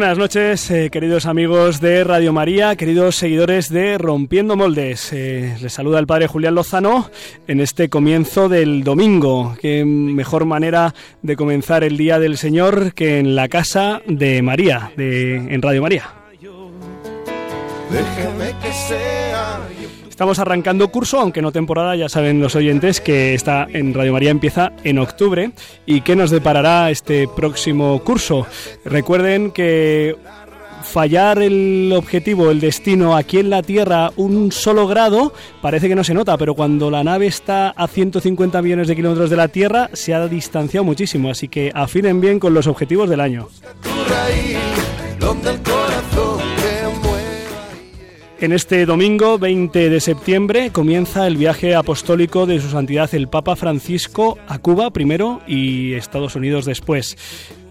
Buenas noches, eh, queridos amigos de Radio María, queridos seguidores de Rompiendo Moldes. Eh, les saluda el padre Julián Lozano en este comienzo del domingo. Qué mejor manera de comenzar el Día del Señor que en la casa de María, de, en Radio María. Estamos arrancando curso, aunque no temporada, ya saben los oyentes que está en Radio María empieza en octubre. ¿Y qué nos deparará este próximo curso? Recuerden que fallar el objetivo, el destino aquí en la Tierra un solo grado, parece que no se nota, pero cuando la nave está a 150 millones de kilómetros de la Tierra, se ha distanciado muchísimo, así que afinen bien con los objetivos del año. En este domingo 20 de septiembre comienza el viaje apostólico de su santidad el Papa Francisco a Cuba primero y Estados Unidos después.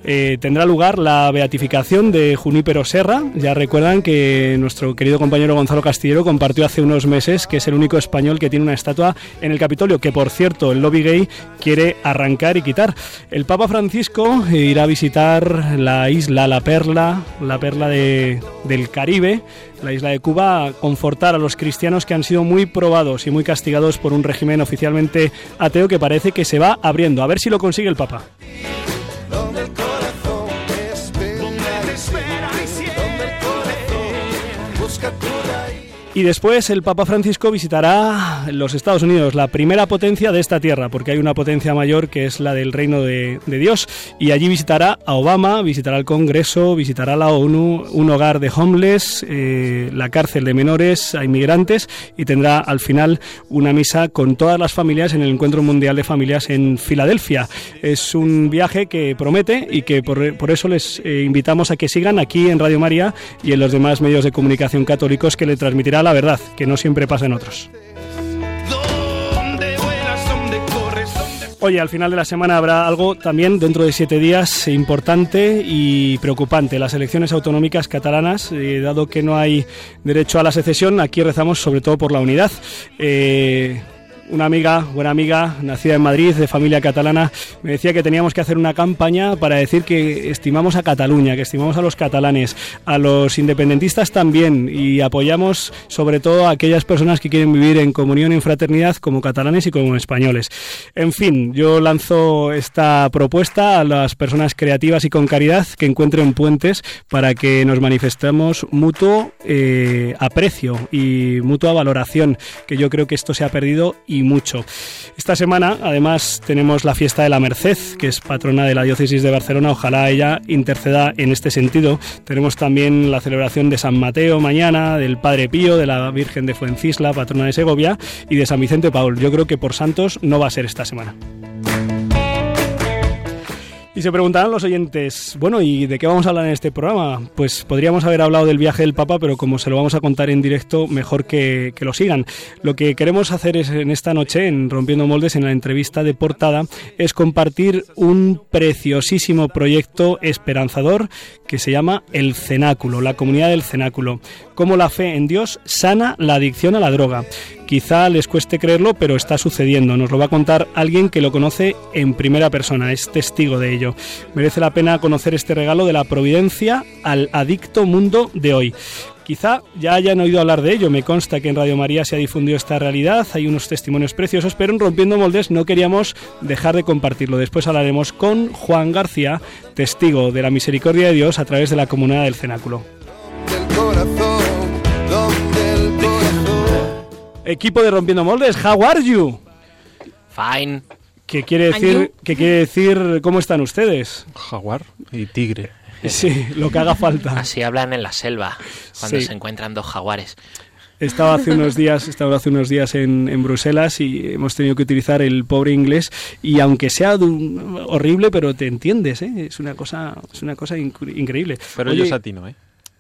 Eh, tendrá lugar la beatificación de Junípero Serra. Ya recuerdan que nuestro querido compañero Gonzalo Castillero compartió hace unos meses que es el único español que tiene una estatua en el Capitolio, que por cierto el lobby gay quiere arrancar y quitar. El Papa Francisco irá a visitar la isla La Perla, la perla del Caribe, la isla de Cuba, a confortar a los cristianos que han sido muy probados y muy castigados por un régimen oficialmente ateo que parece que se va abriendo. A ver si lo consigue el Papa. Y después el Papa Francisco visitará los Estados Unidos, la primera potencia de esta tierra, porque hay una potencia mayor que es la del Reino de, Dios. Y allí visitará a Obama, visitará el Congreso, visitará la ONU, un hogar de homeless, eh, la cárcel de menores a inmigrantes y tendrá al final una misa con todas las familias en el Encuentro Mundial de Familias en Filadelfia. Es un viaje que promete y que por, eso les eh, invitamos a que sigan aquí en Radio María y en los demás medios de comunicación católicos que le transmitirá la verdad, que no siempre pasa en otros. Oye, al final de la semana habrá algo también dentro de siete días importante y preocupante. Las elecciones autonómicas catalanas, eh, dado que no hay derecho a la secesión, aquí rezamos sobre todo por la unidad. Eh, una amiga, buena amiga, nacida en Madrid, de familia catalana, me decía que teníamos que hacer una campaña para decir que estimamos a Cataluña, que estimamos a los catalanes, a los independentistas también y apoyamos sobre todo a aquellas personas que quieren vivir en comunión y en fraternidad como catalanes y como españoles. En fin, yo lanzo esta propuesta a las personas creativas y con caridad que encuentren puentes para que nos manifestemos mutuo eh, aprecio y mutua valoración, que yo creo que esto se ha perdido mucho. Esta semana, además, tenemos la fiesta de la Merced, que es patrona de la diócesis de Barcelona. Ojalá ella interceda en este sentido. Tenemos también la celebración de San Mateo mañana, del Padre Pío, de la Virgen de Fuencisla, patrona de Segovia, y de San Vicente Paul. Yo creo que por santos no va a ser esta semana. Y se preguntarán los oyentes, bueno, ¿y de qué vamos a hablar en este programa? Pues podríamos haber hablado del viaje del Papa, pero como se lo vamos a contar en directo, mejor que, que lo sigan. Lo que queremos hacer es en esta noche, en Rompiendo Moldes, en la entrevista de portada, es compartir un preciosísimo proyecto esperanzador que se llama El Cenáculo, la comunidad del Cenáculo. Cómo la fe en Dios sana la adicción a la droga. Quizá les cueste creerlo, pero está sucediendo. Nos lo va a contar alguien que lo conoce en primera persona, es testigo de ello. Merece la pena conocer este regalo de la providencia al adicto mundo de hoy. Quizá ya hayan oído hablar de ello, me consta que en Radio María se ha difundido esta realidad, hay unos testimonios preciosos, pero en Rompiendo Moldes no queríamos dejar de compartirlo. Después hablaremos con Juan García, testigo de la misericordia de Dios a través de la comunidad del cenáculo. Equipo de Rompiendo Moldes, how are you? Fine. ¿Qué quiere decir, qué quiere decir cómo están ustedes? Jaguar y tigre. Sí, lo que haga falta. Así hablan en la selva, cuando se encuentran dos jaguares. Estaba hace unos días, estaba hace unos días en, en, Bruselas y hemos tenido que utilizar el pobre inglés y aunque sea horrible, pero te entiendes, ¿eh? es una cosa, es una cosa increíble. Pero yo satino, ¿eh?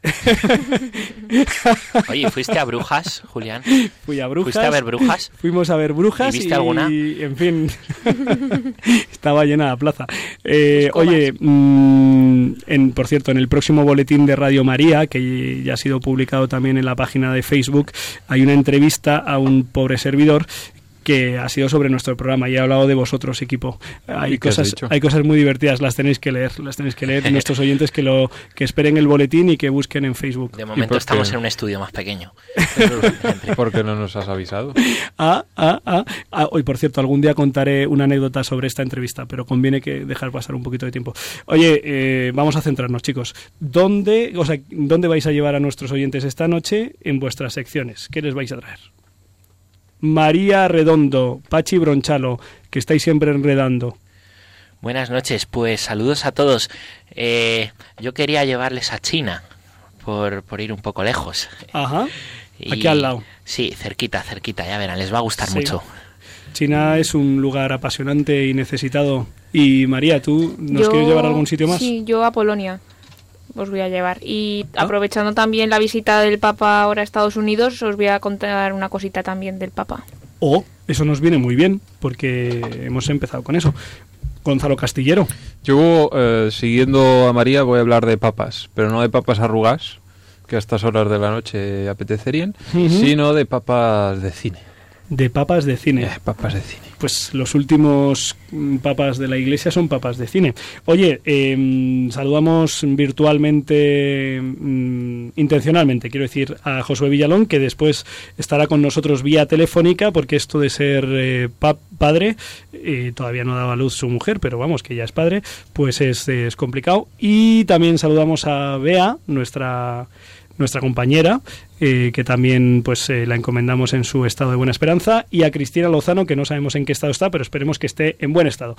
Oye, ¿fuiste a Brujas, Julián? Fui a Brujas. ¿Fuiste a ver Brujas? Fuimos a ver Brujas. ¿Y viste alguna? en fin, estaba llena la plaza. Eh, oye, mm, en, por cierto, en el próximo boletín de Radio María, que ya ha sido publicado también en la página de Facebook, hay una entrevista a un pobre servidor que ha sido sobre nuestro programa y he hablado de vosotros, equipo. Hay cosas, hay cosas muy divertidas, las tenéis que leer, las tenéis que leer nuestros oyentes que lo que esperen el boletín y que busquen en Facebook. De momento estamos en un estudio más pequeño. ¿Por qué no nos has avisado? Ah, ah, ah, ah. Hoy, por cierto, algún día contaré una anécdota sobre esta entrevista, pero conviene que dejar pasar un poquito de tiempo. Oye, eh, vamos a centrarnos, chicos. ¿Dónde, o sea, ¿Dónde vais a llevar a nuestros oyentes esta noche en vuestras secciones? ¿Qué les vais a traer? María Redondo, Pachi Bronchalo, que estáis siempre enredando. Buenas noches, pues saludos a todos. Eh, yo quería llevarles a China, por, por, ir un poco lejos. Ajá. Aquí al lado. Sí, cerquita, cerquita, ya verán, les va a gustar mucho. China es un lugar apasionante y necesitado. Y María, ¿tú nos quieres llevar a algún sitio más? Sí, yo a Polonia os voy a llevar. Y ah. aprovechando también la visita del Papa ahora a Estados Unidos, os voy a contar una cosita también del Papa. Oh, eso nos viene muy bien, porque hemos empezado con eso. Gonzalo Castillero. Yo, eh, siguiendo a María, voy a hablar de papas, pero no de papas arrugas, que a estas horas de la noche apetecerían, sino de papas de cine. De papas de cine. Eh, papas de cine. Pues los últimos mm, papas de la iglesia son papas de cine. Oye, em, saludamos virtualmente, mm, intencionalmente, quiero decir, a Josué Villalón, que después estará con nosotros vía telefónica, porque esto de ser eh, padre, eh, todavía no daba luz su mujer, pero vamos, que ya es padre, pues es, es complicado. Y también saludamos a Bea, nuestra nuestra compañera, eh, que también pues eh, la encomendamos en su estado de buena esperanza, y a Cristina Lozano, que no sabemos en qué estado está, pero esperemos que esté en buen estado.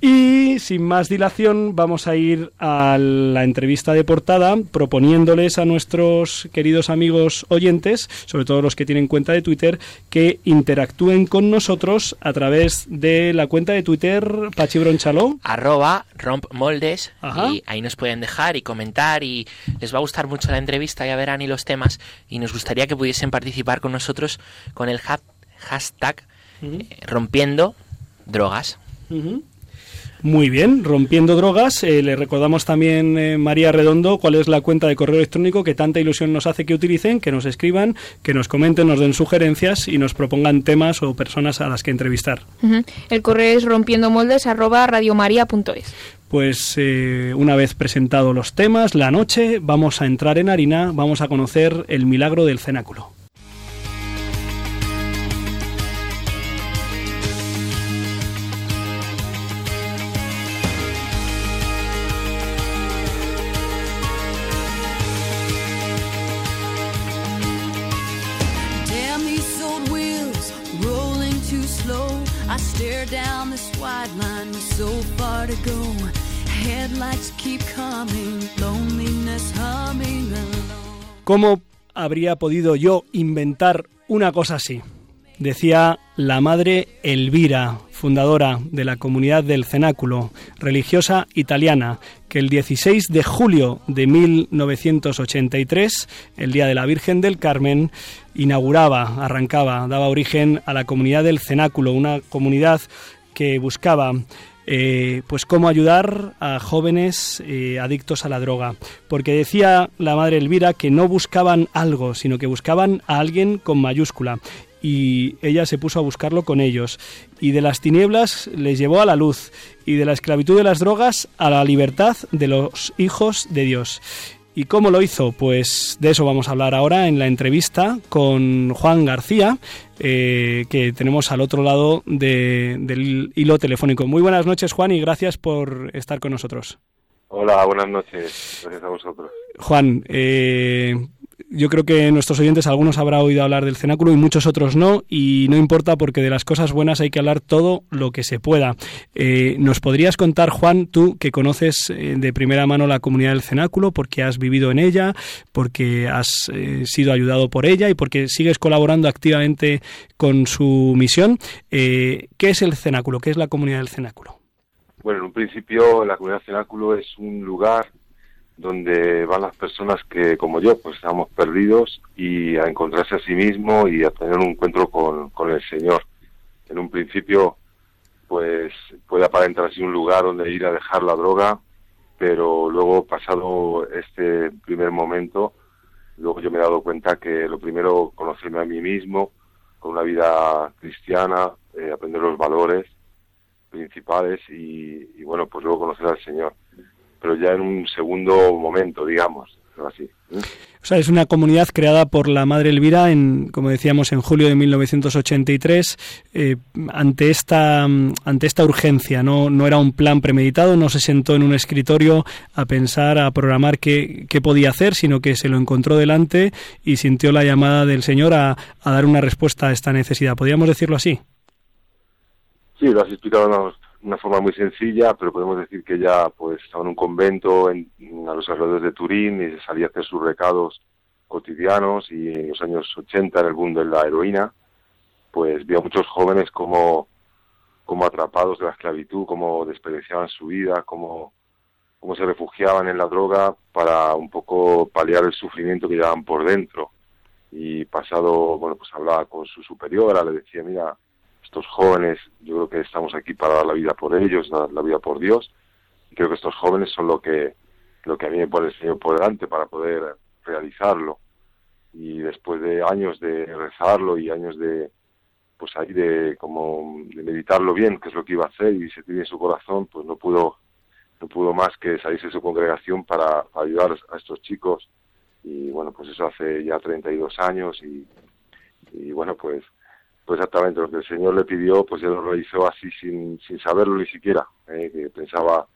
Y sin más dilación, vamos a ir a la entrevista de portada, proponiéndoles a nuestros queridos amigos oyentes, sobre todo los que tienen cuenta de Twitter, que interactúen con nosotros a través de la cuenta de Twitter Pachibronchaló. Arroba rompmoldes, y ahí nos pueden dejar y comentar, y les va a gustar mucho la entrevista, ya verán, y los temas y nos gustaría que pudiesen participar con nosotros con el hashtag eh, rompiendo drogas. Muy bien, rompiendo drogas. Eh, le recordamos también, eh, María Redondo, cuál es la cuenta de correo electrónico que tanta ilusión nos hace que utilicen, que nos escriban, que nos comenten, nos den sugerencias y nos propongan temas o personas a las que entrevistar. El correo es rompiendomoldes@radiomaria.es. Pues eh, una vez presentados los temas, la noche, vamos a entrar en harina, vamos a conocer el milagro del cenáculo. ¿Cómo habría podido yo inventar una cosa así? Decía la madre Elvira, fundadora de la comunidad del Cenáculo, religiosa italiana, que el 16 de julio de 1983, el Día de la Virgen del Carmen, inauguraba, arrancaba, daba origen a la comunidad del Cenáculo, una comunidad que buscaba eh, pues cómo ayudar a jóvenes eh, adictos a la droga. Porque decía la madre Elvira que no buscaban algo, sino que buscaban a alguien con mayúscula. Y ella se puso a buscarlo con ellos. Y de las tinieblas les llevó a la luz. Y de la esclavitud de las drogas a la libertad de los hijos de Dios. ¿Y cómo lo hizo? Pues de eso vamos a hablar ahora en la entrevista con Juan García, eh, que tenemos al otro lado del hilo telefónico. Muy buenas noches, Juan, y gracias por estar con nosotros. Hola, buenas noches. Gracias a vosotros. Juan, eh, yo creo que nuestros oyentes, algunos habrá oído hablar del cenáculo y muchos otros no, y no importa porque de las cosas buenas hay que hablar todo lo que se pueda. Eh, ¿Nos podrías contar, Juan, tú que conoces eh, de primera mano la comunidad del cenáculo, porque has vivido en ella, porque has eh, sido ayudado por ella y porque sigues colaborando activamente con su misión? ¿Qué es el cenáculo? ¿Qué es la comunidad del cenáculo? Bueno, en un principio la comunidad del cenáculo es un lugar donde van las personas que, como yo, pues estamos perdidos y a encontrarse a sí mismo y a tener un encuentro con, con el Señor. En un principio, pues puede aparentar así un lugar donde ir a dejar la droga, pero luego pasado este primer momento, luego yo me he dado cuenta que lo primero conocerme a mí mismo, con una vida cristiana, eh, aprender los valores principales y, y, bueno, pues luego conocer al Señor. Pero ya en un segundo momento, digamos, así. ¿eh? O sea, es una comunidad creada por la Madre Elvira, en, como decíamos, en julio de 1983. Eh, ante, anta ante esta urgencia, ¿no? no era un plan premeditado, no se sentó en un escritorio a pensar, a programar qué, qué podía hacer, sino que se lo encontró delante y sintió la llamada del Señor a, a dar una respuesta a esta necesidad. ¿Podríamos decirlo así? Sí, lo has explicado una forma muy sencilla, pero podemos decir que ya pues estaba en un convento en, a los alrededores de Turín y salía a hacer sus recados cotidianos y en los años 80 en el boom de la heroína, pues vio a muchos jóvenes como, como atrapados de la esclavitud, como desperdiciaban su vida, como, como se refugiaban en la droga para un poco paliar el sufrimiento que llevaban por dentro. Y pasado, bueno, pues hablaba con su superiora, le decía, mira, estos jóvenes, yo creo que estamos aquí para dar la vida por ellos, dar la vida por Dios. Creo que estos jóvenes son lo que, lo que a mí me pone el Señor por delante para poder realizarlo. Y después de años de rezarlo y años de, pues ahí de como de meditarlo bien, qué es lo que iba a hacer y se tiene en su corazón, pues no pudo, no pudo más que salirse de su congregación para, para ayudar a estos chicos. Y bueno, pues eso hace ya 32 años y, y bueno, pues pues exactamente lo que el Señor le pidió, pues él lo realizó así sin, sin saberlo ni siquiera, eh, que pensaba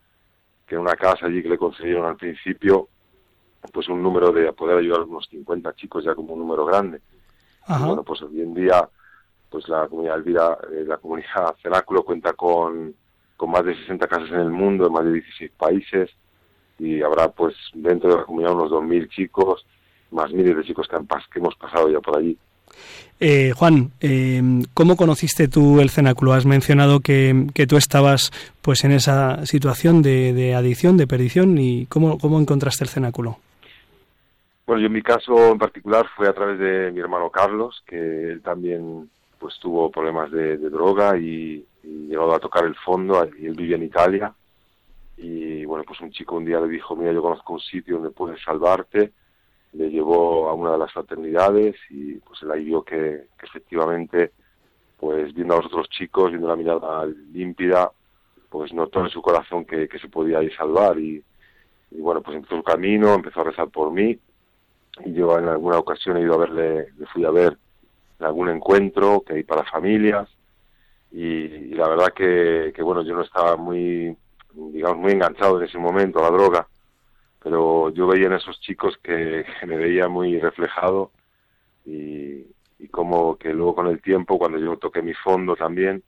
que en una casa allí que le concedieron al principio, pues un número de poder ayudar a unos 50 chicos ya como un número grande. Bueno, pues hoy en día, pues la comunidad Elvira, eh, la comunidad Cenáculo cuenta con, con más de 60 casas en el mundo, en más de 16 países, y habrá pues dentro de la comunidad unos 2.000 chicos, más miles de chicos que, han, que hemos pasado ya por allí. Eh, Juan, eh, ¿cómo conociste tú el cenáculo? Has mencionado que, que, tú estabas pues en esa situación de, adicción, de perdición, y ¿cómo, ¿cómo, encontraste el cenáculo? Bueno, yo en mi caso en particular fue a través de mi hermano Carlos, que él también pues tuvo problemas de, droga y, y, llegó a tocar el fondo, y él vivía en Italia, y bueno, pues un chico un día le dijo, mira, yo conozco un sitio donde puedes salvarte, le llevó a una de las fraternidades y pues él ahí vio que, efectivamente pues viendo a los otros chicos viendo la mirada límpida pues notó en su corazón que, se podía ir salvar y, bueno pues empezó su camino empezó a rezar por mí. Y yo en alguna ocasión he ido a verle le fui a ver en algún encuentro que hay para familias y, la verdad que bueno yo no estaba muy digamos muy enganchado en ese momento a la droga pero yo veía en esos chicos que, me veía muy reflejado y, como que luego con el tiempo, cuando yo toqué mi fondo también,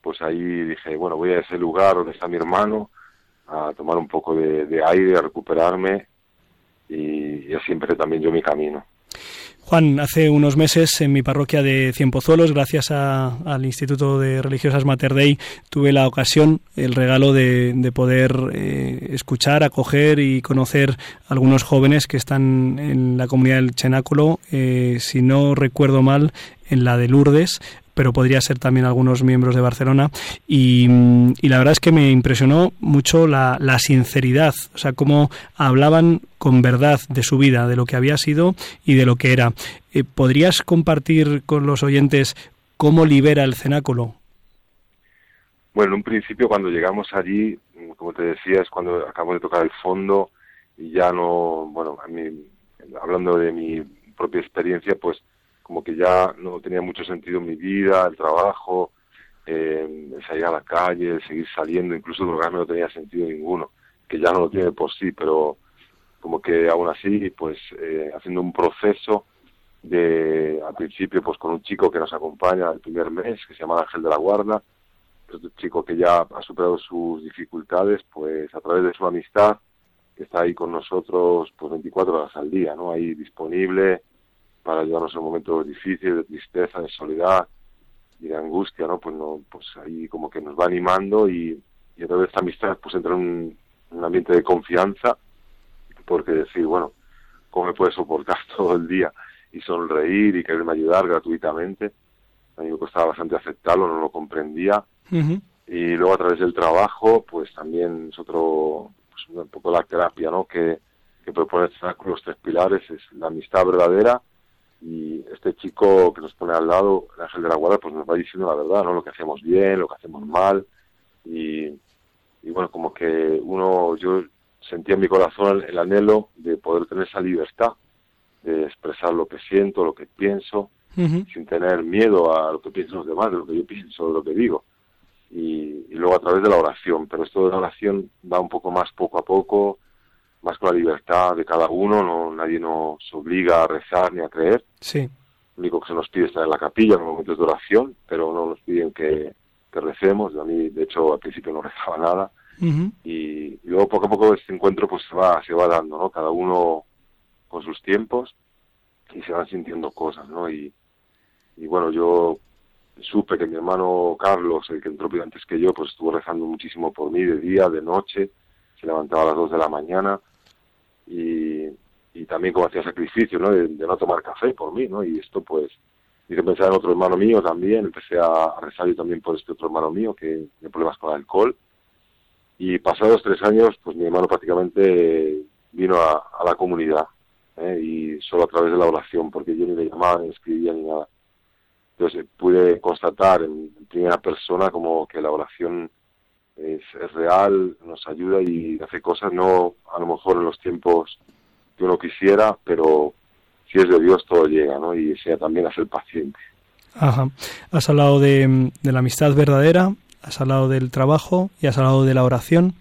pues ahí dije, bueno, voy a ese lugar donde está mi hermano a tomar un poco de, aire, a recuperarme y, y así también yo mi camino. Juan, hace unos meses en mi parroquia de Cienpozuelos, gracias a, al Instituto de Religiosas Mater Dei, tuve la ocasión, el regalo de, de poder eh, escuchar, acoger y conocer a algunos jóvenes que están en la comunidad del Chenáculo, eh, si no recuerdo mal, en la de Lourdes, pero podría ser también algunos miembros de Barcelona. Y, y la verdad es que me impresionó mucho la, la, sinceridad, o sea, cómo hablaban con verdad de su vida, de lo que había sido y de lo que era. Eh, ¿Podrías compartir con los oyentes cómo libera el cenáculo? Bueno, en un principio cuando llegamos allí, como te decía, es cuando acabamos de tocar el fondo y ya no, bueno, a mí, hablando de mi propia experiencia, pues como que ya no tenía mucho sentido mi vida, el trabajo, eh, salir a la calle, el seguir saliendo, incluso drogarme no tenía sentido ninguno, que ya no lo tiene por sí, pero como que aún así, pues eh, haciendo un proceso de, al principio, pues con un chico que nos acompaña el primer mes, que se llama Ángel de la Guarda, pues un chico que ya ha superado sus dificultades, pues a través de su amistad, que está ahí con nosotros pues 24 horas al día, ¿no? Ahí disponible, para ayudarnos en momentos difíciles, de tristeza, de soledad y de angustia, ¿no? Pues no, pues ahí como que nos va animando y, y a través de esta amistad pues entra en un, un, ambiente de confianza porque decir, bueno, ¿cómo me puede soportar todo el día y sonreír y quererme ayudar gratuitamente? A mí me costaba bastante aceptarlo, no lo comprendía. Y luego a través del trabajo, pues también es otro, pues un poco la terapia, ¿no? Que, que propone los tres pilares, es la amistad verdadera, y este chico que nos pone al lado, el ángel de la guarda, pues nos va diciendo la verdad, ¿no? Lo que hacemos bien, lo que hacemos mal, y, y bueno, como que uno, yo sentía en mi corazón el, anhelo de poder tener esa libertad, de expresar lo que siento, lo que pienso, sin tener miedo a lo que piensan los demás, de lo que yo pienso, de lo que digo. Y, y, luego a través de la oración, pero esto de la oración va un poco más poco a poco, más con la libertad de cada uno, no nadie nos obliga a rezar ni a creer. Sí. Lo único que se nos pide es estar en la capilla en los momentos de oración, pero no nos piden que, que recemos. A mí, de hecho, al principio no rezaba nada. y, luego poco a poco este encuentro pues se va, se va dando, ¿no? Cada uno con sus tiempos y se van sintiendo cosas, ¿no? Y, y bueno, yo supe que mi hermano Carlos, el que entró antes que yo, pues estuvo rezando muchísimo por mí de día, de noche, se levantaba a las dos de la mañana y, y también como hacía sacrificio, ¿no? De, no tomar café por mí, ¿no? Y esto pues hice pensar en otro hermano mío también, empecé a, rezar yo también por este otro hermano mío que tiene problemas con el alcohol y pasados tres años pues mi hermano prácticamente vino a, la comunidad ¿eh? y solo a través de la oración porque yo ni le llamaba ni escribía ni nada entonces pude constatar en primera persona como que la oración es, real, nos ayuda y hace cosas, no a lo mejor en los tiempos que uno quisiera, pero si es de Dios todo llega, ¿no? Y sea también a ser paciente. Ajá. Has hablado de, la amistad verdadera, has hablado del trabajo y has hablado de la oración.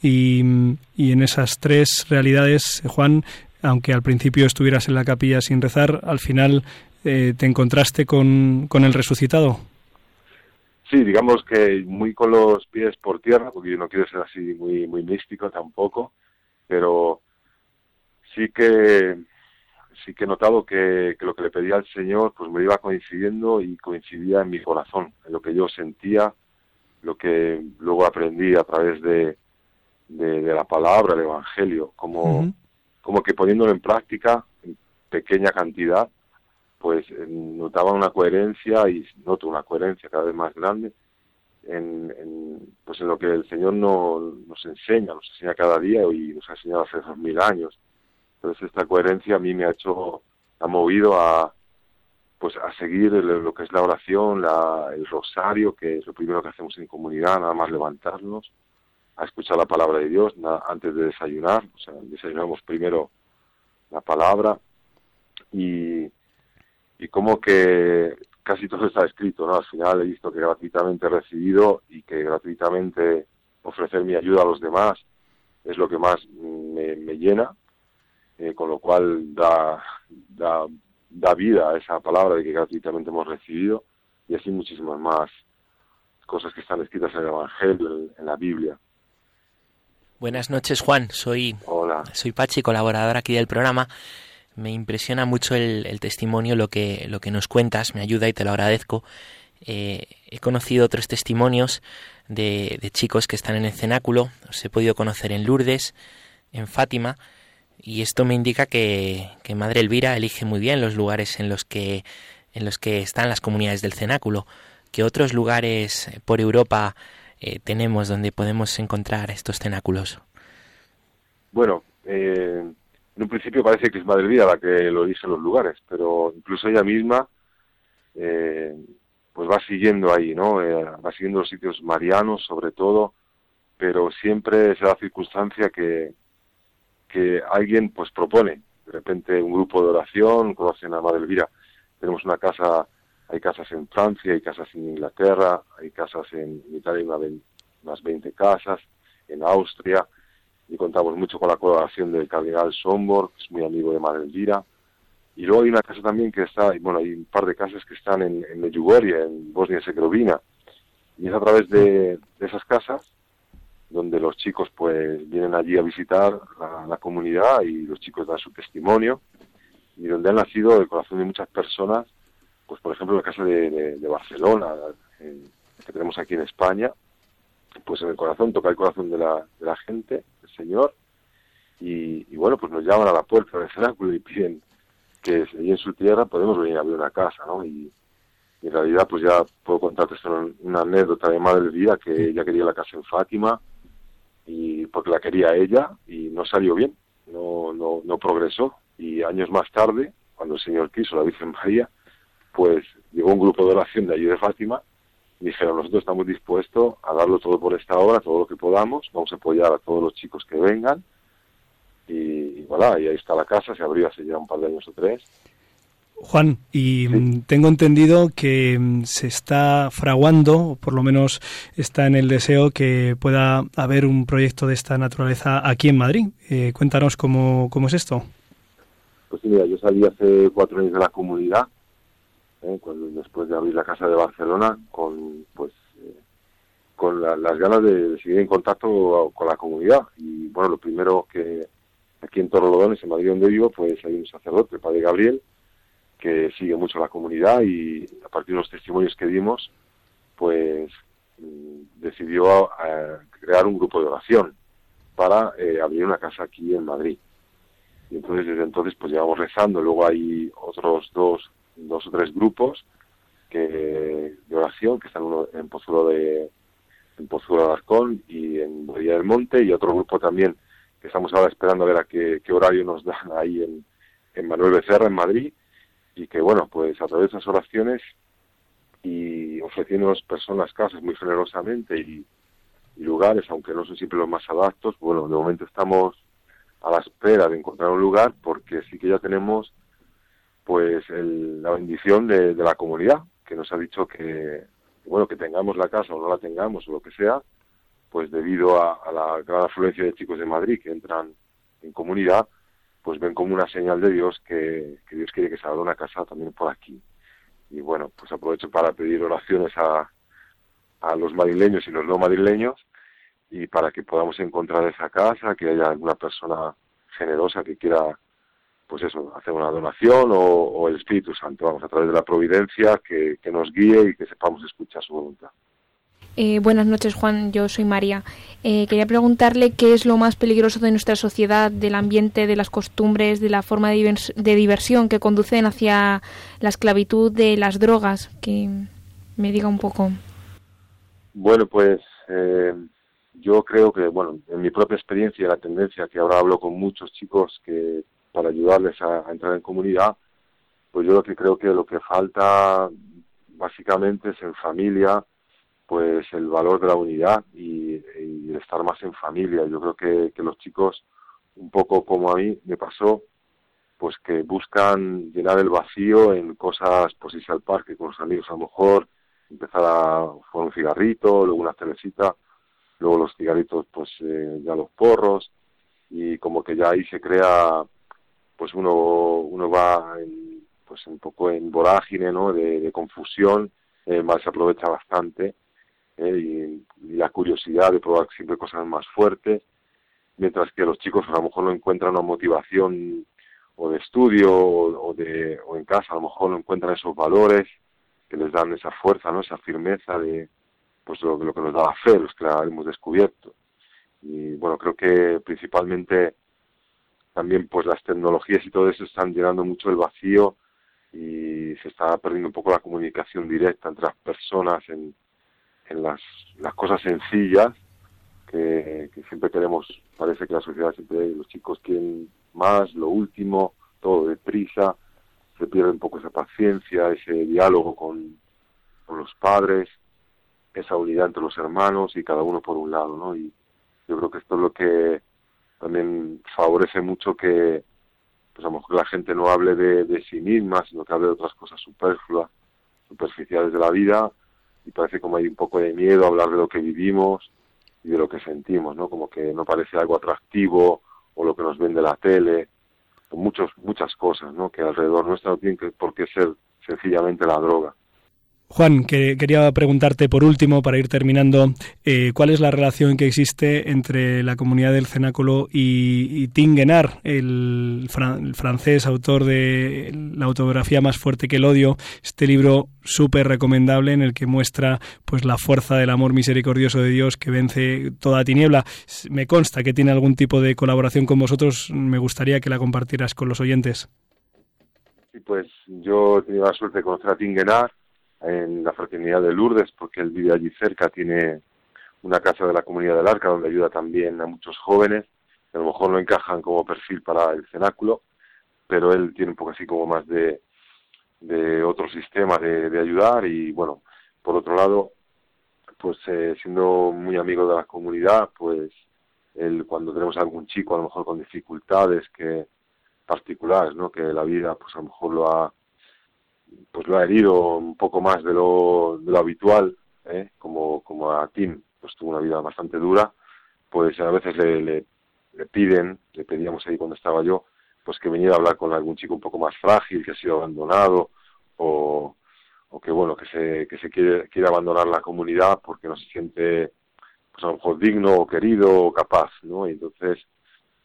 Y, y, en esas tres realidades, Juan, aunque al principio estuvieras en la capilla sin rezar, al final eh, te encontraste con, con el resucitado. Sí, digamos que muy con los pies por tierra, porque yo no quiero ser así muy, muy místico tampoco, pero sí que sí que he notado que, lo que le pedía al Señor pues me iba coincidiendo y coincidía en mi corazón, en lo que yo sentía, lo que luego aprendí a través de, de, la palabra, el Evangelio, como, como que poniéndolo en práctica en pequeña cantidad, pues eh, notaba una coherencia y noto una coherencia cada vez más grande en, pues en lo que el Señor no, nos enseña, nos enseña cada día y nos ha enseñado hace dos mil años. Entonces esta coherencia a mí me ha hecho, ha movido a pues a seguir lo que es la oración, el rosario, que es lo primero que hacemos en comunidad, nada más levantarnos, a escuchar la palabra de Dios antes de desayunar, o sea, desayunamos primero la palabra y, y como que casi todo está escrito, ¿no? Al final he visto que gratuitamente he recibido y que gratuitamente ofrecer mi ayuda a los demás es lo que más me, llena, eh, con lo cual da, da, da vida a esa palabra de que gratuitamente hemos recibido y así muchísimas más cosas que están escritas en el Evangelio, en la Biblia. Buenas noches, Juan. Soy, Hola. soy Pachi, colaborador aquí del programa me impresiona mucho el, testimonio, lo que, lo que nos cuentas, me ayuda y te lo agradezco. Eh, he conocido otros testimonios de, chicos que están en el cenáculo, os he podido conocer en Lourdes, en Fátima, y esto me indica que, Madre Elvira elige muy bien los lugares en los que, en los que están las comunidades del cenáculo. que otros lugares por Europa eh, tenemos donde podemos encontrar estos cenáculos? Bueno, eh, en un principio parece que es Madre la que lo dice en los lugares, pero incluso ella misma eh, pues va siguiendo ahí, ¿no? Eh, va siguiendo los sitios marianos sobre todo, pero siempre se da circunstancia que, que alguien pues propone, de repente un grupo de oración, conocen a Madre Elvira, tenemos una casa, hay casas en Francia, hay casas en Inglaterra, hay casas en Italia, unas 20 casas, en Austria, y contamos mucho con la colaboración del cardenal Sombor, que es muy amigo de Madre Elvira. Y luego hay una casa también que está, bueno, hay un par de casas que están en, en Medjugorje, en Bosnia y Herzegovina. Y es a través de, esas casas donde los chicos pues vienen allí a visitar la, comunidad y los chicos dan su testimonio y donde han nacido el corazón de muchas personas, pues por ejemplo la casa de, Barcelona, que tenemos aquí en España, pues en el corazón, toca el corazón de la, la gente, Señor, y, bueno, pues nos llaman a la puerta del cenáculo y piden que si en su tierra podemos venir a ver una casa, ¿no? Y, en realidad pues ya puedo contarte una anécdota de madre vida que ella quería la casa en Fátima y porque la quería ella y no salió bien, no, no, no progresó. Y años más tarde, cuando el Señor quiso, la Virgen María, pues llegó un grupo de oración de allí de Fátima dijeron, nosotros estamos dispuestos a darlo todo por esta obra, todo lo que podamos, vamos a apoyar a todos los chicos que vengan y, voilà, y ahí está la casa, se abrió hace ya un par de años o tres. Juan, y mm, tengo entendido que mm, se está fraguando, o por lo menos está en el deseo que pueda haber un proyecto de esta naturaleza aquí en Madrid. Eh, cuéntanos cómo, cómo es esto. Pues mira, yo salí hace cuatro años de la comunidad ¿eh? después de abrir la casa de Barcelona, con pues eh, con las ganas de, seguir en contacto con la comunidad. Y bueno, lo primero que aquí en Torrelodones, en Madrid donde vivo, pues hay un sacerdote, el padre Gabriel, que sigue mucho la comunidad y a partir de los testimonios que dimos, pues mm, decidió eh, crear un grupo de oración para abrir una casa aquí en Madrid. Y entonces desde entonces pues llevamos rezando, luego hay otros dos dos o tres grupos que, de oración, que están uno en Pozuelo de en Pozuelo de Alarcón y en Boría del Monte, y otro grupo también que estamos ahora esperando a ver a qué, horario nos dan ahí en, Manuel Becerra, en Madrid, y que bueno, pues a través de esas oraciones y ofreciendo personas casas muy generosamente y, y lugares, aunque no son siempre los más adaptos, bueno, de momento estamos a la espera de encontrar un lugar porque sí que ya tenemos pues la bendición de, la comunidad, que nos ha dicho que, bueno, que tengamos la casa o no la tengamos o lo que sea, pues debido a, la gran afluencia de chicos de Madrid que entran en comunidad, pues ven como una señal de Dios que, Dios quiere que se abra una casa también por aquí. Y bueno, pues aprovecho para pedir oraciones a, a los madrileños y los no madrileños y para que podamos encontrar esa casa, que haya alguna persona generosa que quiera pues eso, hacer una donación o, el Espíritu Santo, vamos, a través de la providencia que, nos guíe y que sepamos escuchar su voluntad. Eh, buenas noches, Juan. Yo soy María. Eh, quería preguntarle qué es lo más peligroso de nuestra sociedad, del ambiente, de las costumbres, de la forma de, diversión que conducen hacia la esclavitud de las drogas. Que me diga un poco. Bueno, pues eh, yo creo que, bueno, en mi propia experiencia, la tendencia que ahora hablo con muchos chicos que para ayudarles a, entrar en comunidad, pues yo lo que creo que lo que falta básicamente es en familia, pues el valor de la unidad y, y estar más en familia. Yo creo que, los chicos, un poco como a mí me pasó, pues que buscan llenar el vacío en cosas, pues irse al parque con los amigos a lo mejor, empezar a fumar un cigarrito, luego una cervecita, luego los cigarritos, pues eh, ya los porros, y como que ya ahí se crea pues uno, uno va en, pues un poco en vorágine, ¿no? De, confusión, eh, más se aprovecha bastante eh, y, la curiosidad de probar siempre cosas más fuertes, mientras que los chicos a lo mejor no encuentran una motivación o de estudio o, de, o en casa, a lo mejor no encuentran esos valores que les dan esa fuerza, ¿no? Esa firmeza de pues lo, lo que nos da la fe, los que la hemos descubierto. Y bueno, creo que principalmente también pues las tecnologías y todo eso están llenando mucho el vacío y se está perdiendo un poco la comunicación directa entre las personas en, en las, las cosas sencillas que, siempre queremos, parece que la sociedad siempre, los chicos quieren más, lo último, todo deprisa, se pierde un poco esa paciencia, ese diálogo con, con los padres, esa unidad entre los hermanos y cada uno por un lado, ¿no? Y yo creo que esto es lo que también favorece mucho que pues a lo mejor la gente no hable de, sí misma, sino que hable de otras cosas superfluas, superficiales de la vida, y parece como hay un poco de miedo a hablar de lo que vivimos y de lo que sentimos, ¿no? Como que no parece algo atractivo o lo que nos vende la tele, o muchos, muchas cosas, ¿no? Que alrededor nuestro no tienen por qué ser sencillamente la droga. Juan, que quería preguntarte por último, para ir terminando, eh, ¿cuál es la relación que existe entre la comunidad del cenáculo y, y Tinguenar, el, francés autor de la autobiografía Más fuerte que el odio, este libro súper recomendable en el que muestra pues la fuerza del amor misericordioso de Dios que vence toda tiniebla. Me consta que tiene algún tipo de colaboración con vosotros, me gustaría que la compartieras con los oyentes. Pues yo he la suerte de conocer a Tinguenar en la fraternidad de Lourdes, porque él vive allí cerca, tiene una casa de la comunidad del Arca donde ayuda también a muchos jóvenes, a lo mejor no encajan como perfil para el cenáculo, pero él tiene un poco así como más de, de otro sistema de, de ayudar y bueno, por otro lado, pues eh, siendo muy amigo de la comunidad, pues él cuando tenemos algún chico a lo mejor con dificultades que particulares, ¿no? Que la vida pues a lo mejor lo ha pues lo ha herido un poco más de lo, de lo habitual, ¿eh? como, como a Tim, pues tuvo una vida bastante dura, pues a veces le, le, le, piden, le pedíamos ahí cuando estaba yo, pues que viniera a hablar con algún chico un poco más frágil, que ha sido abandonado, o, o que bueno, que se, que se quiere, quiere abandonar la comunidad porque no se siente pues a lo mejor digno o querido o capaz, ¿no? Y entonces,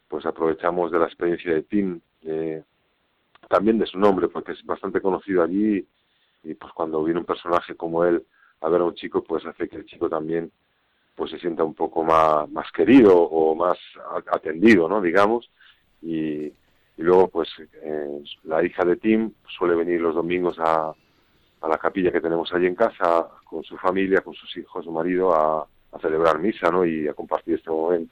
pues aprovechamos de la experiencia de Tim, eh, también de su nombre, porque es bastante conocido allí y pues cuando viene un personaje como él a ver a un chico, pues hace que el chico también pues se sienta un poco más, más querido o más atendido, ¿no? Digamos. Y, y luego, pues, eh, la hija de Tim suele venir los domingos a, a la capilla que tenemos allí en casa con su familia, con sus hijos, su marido, a, a celebrar misa, ¿no? Y a compartir este momento.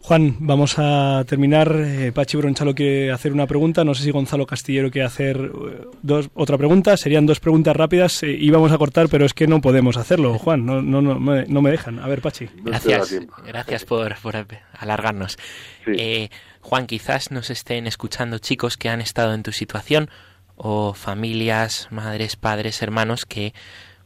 Juan, vamos a terminar. Eh, Pachi Bronchalo quiere hacer una pregunta. No sé si Gonzalo Castillero quiere hacer eh, dos, otra pregunta. Serían dos preguntas rápidas. Eh, íbamos a cortar, pero es que no podemos hacerlo, Juan. No, no, no, me, no me dejan. A ver, Pachi. Gracias, gracias por, por alargarnos. Juan, quizás nos estén escuchando chicos que han estado en tu situación o familias, madres, padres, hermanos que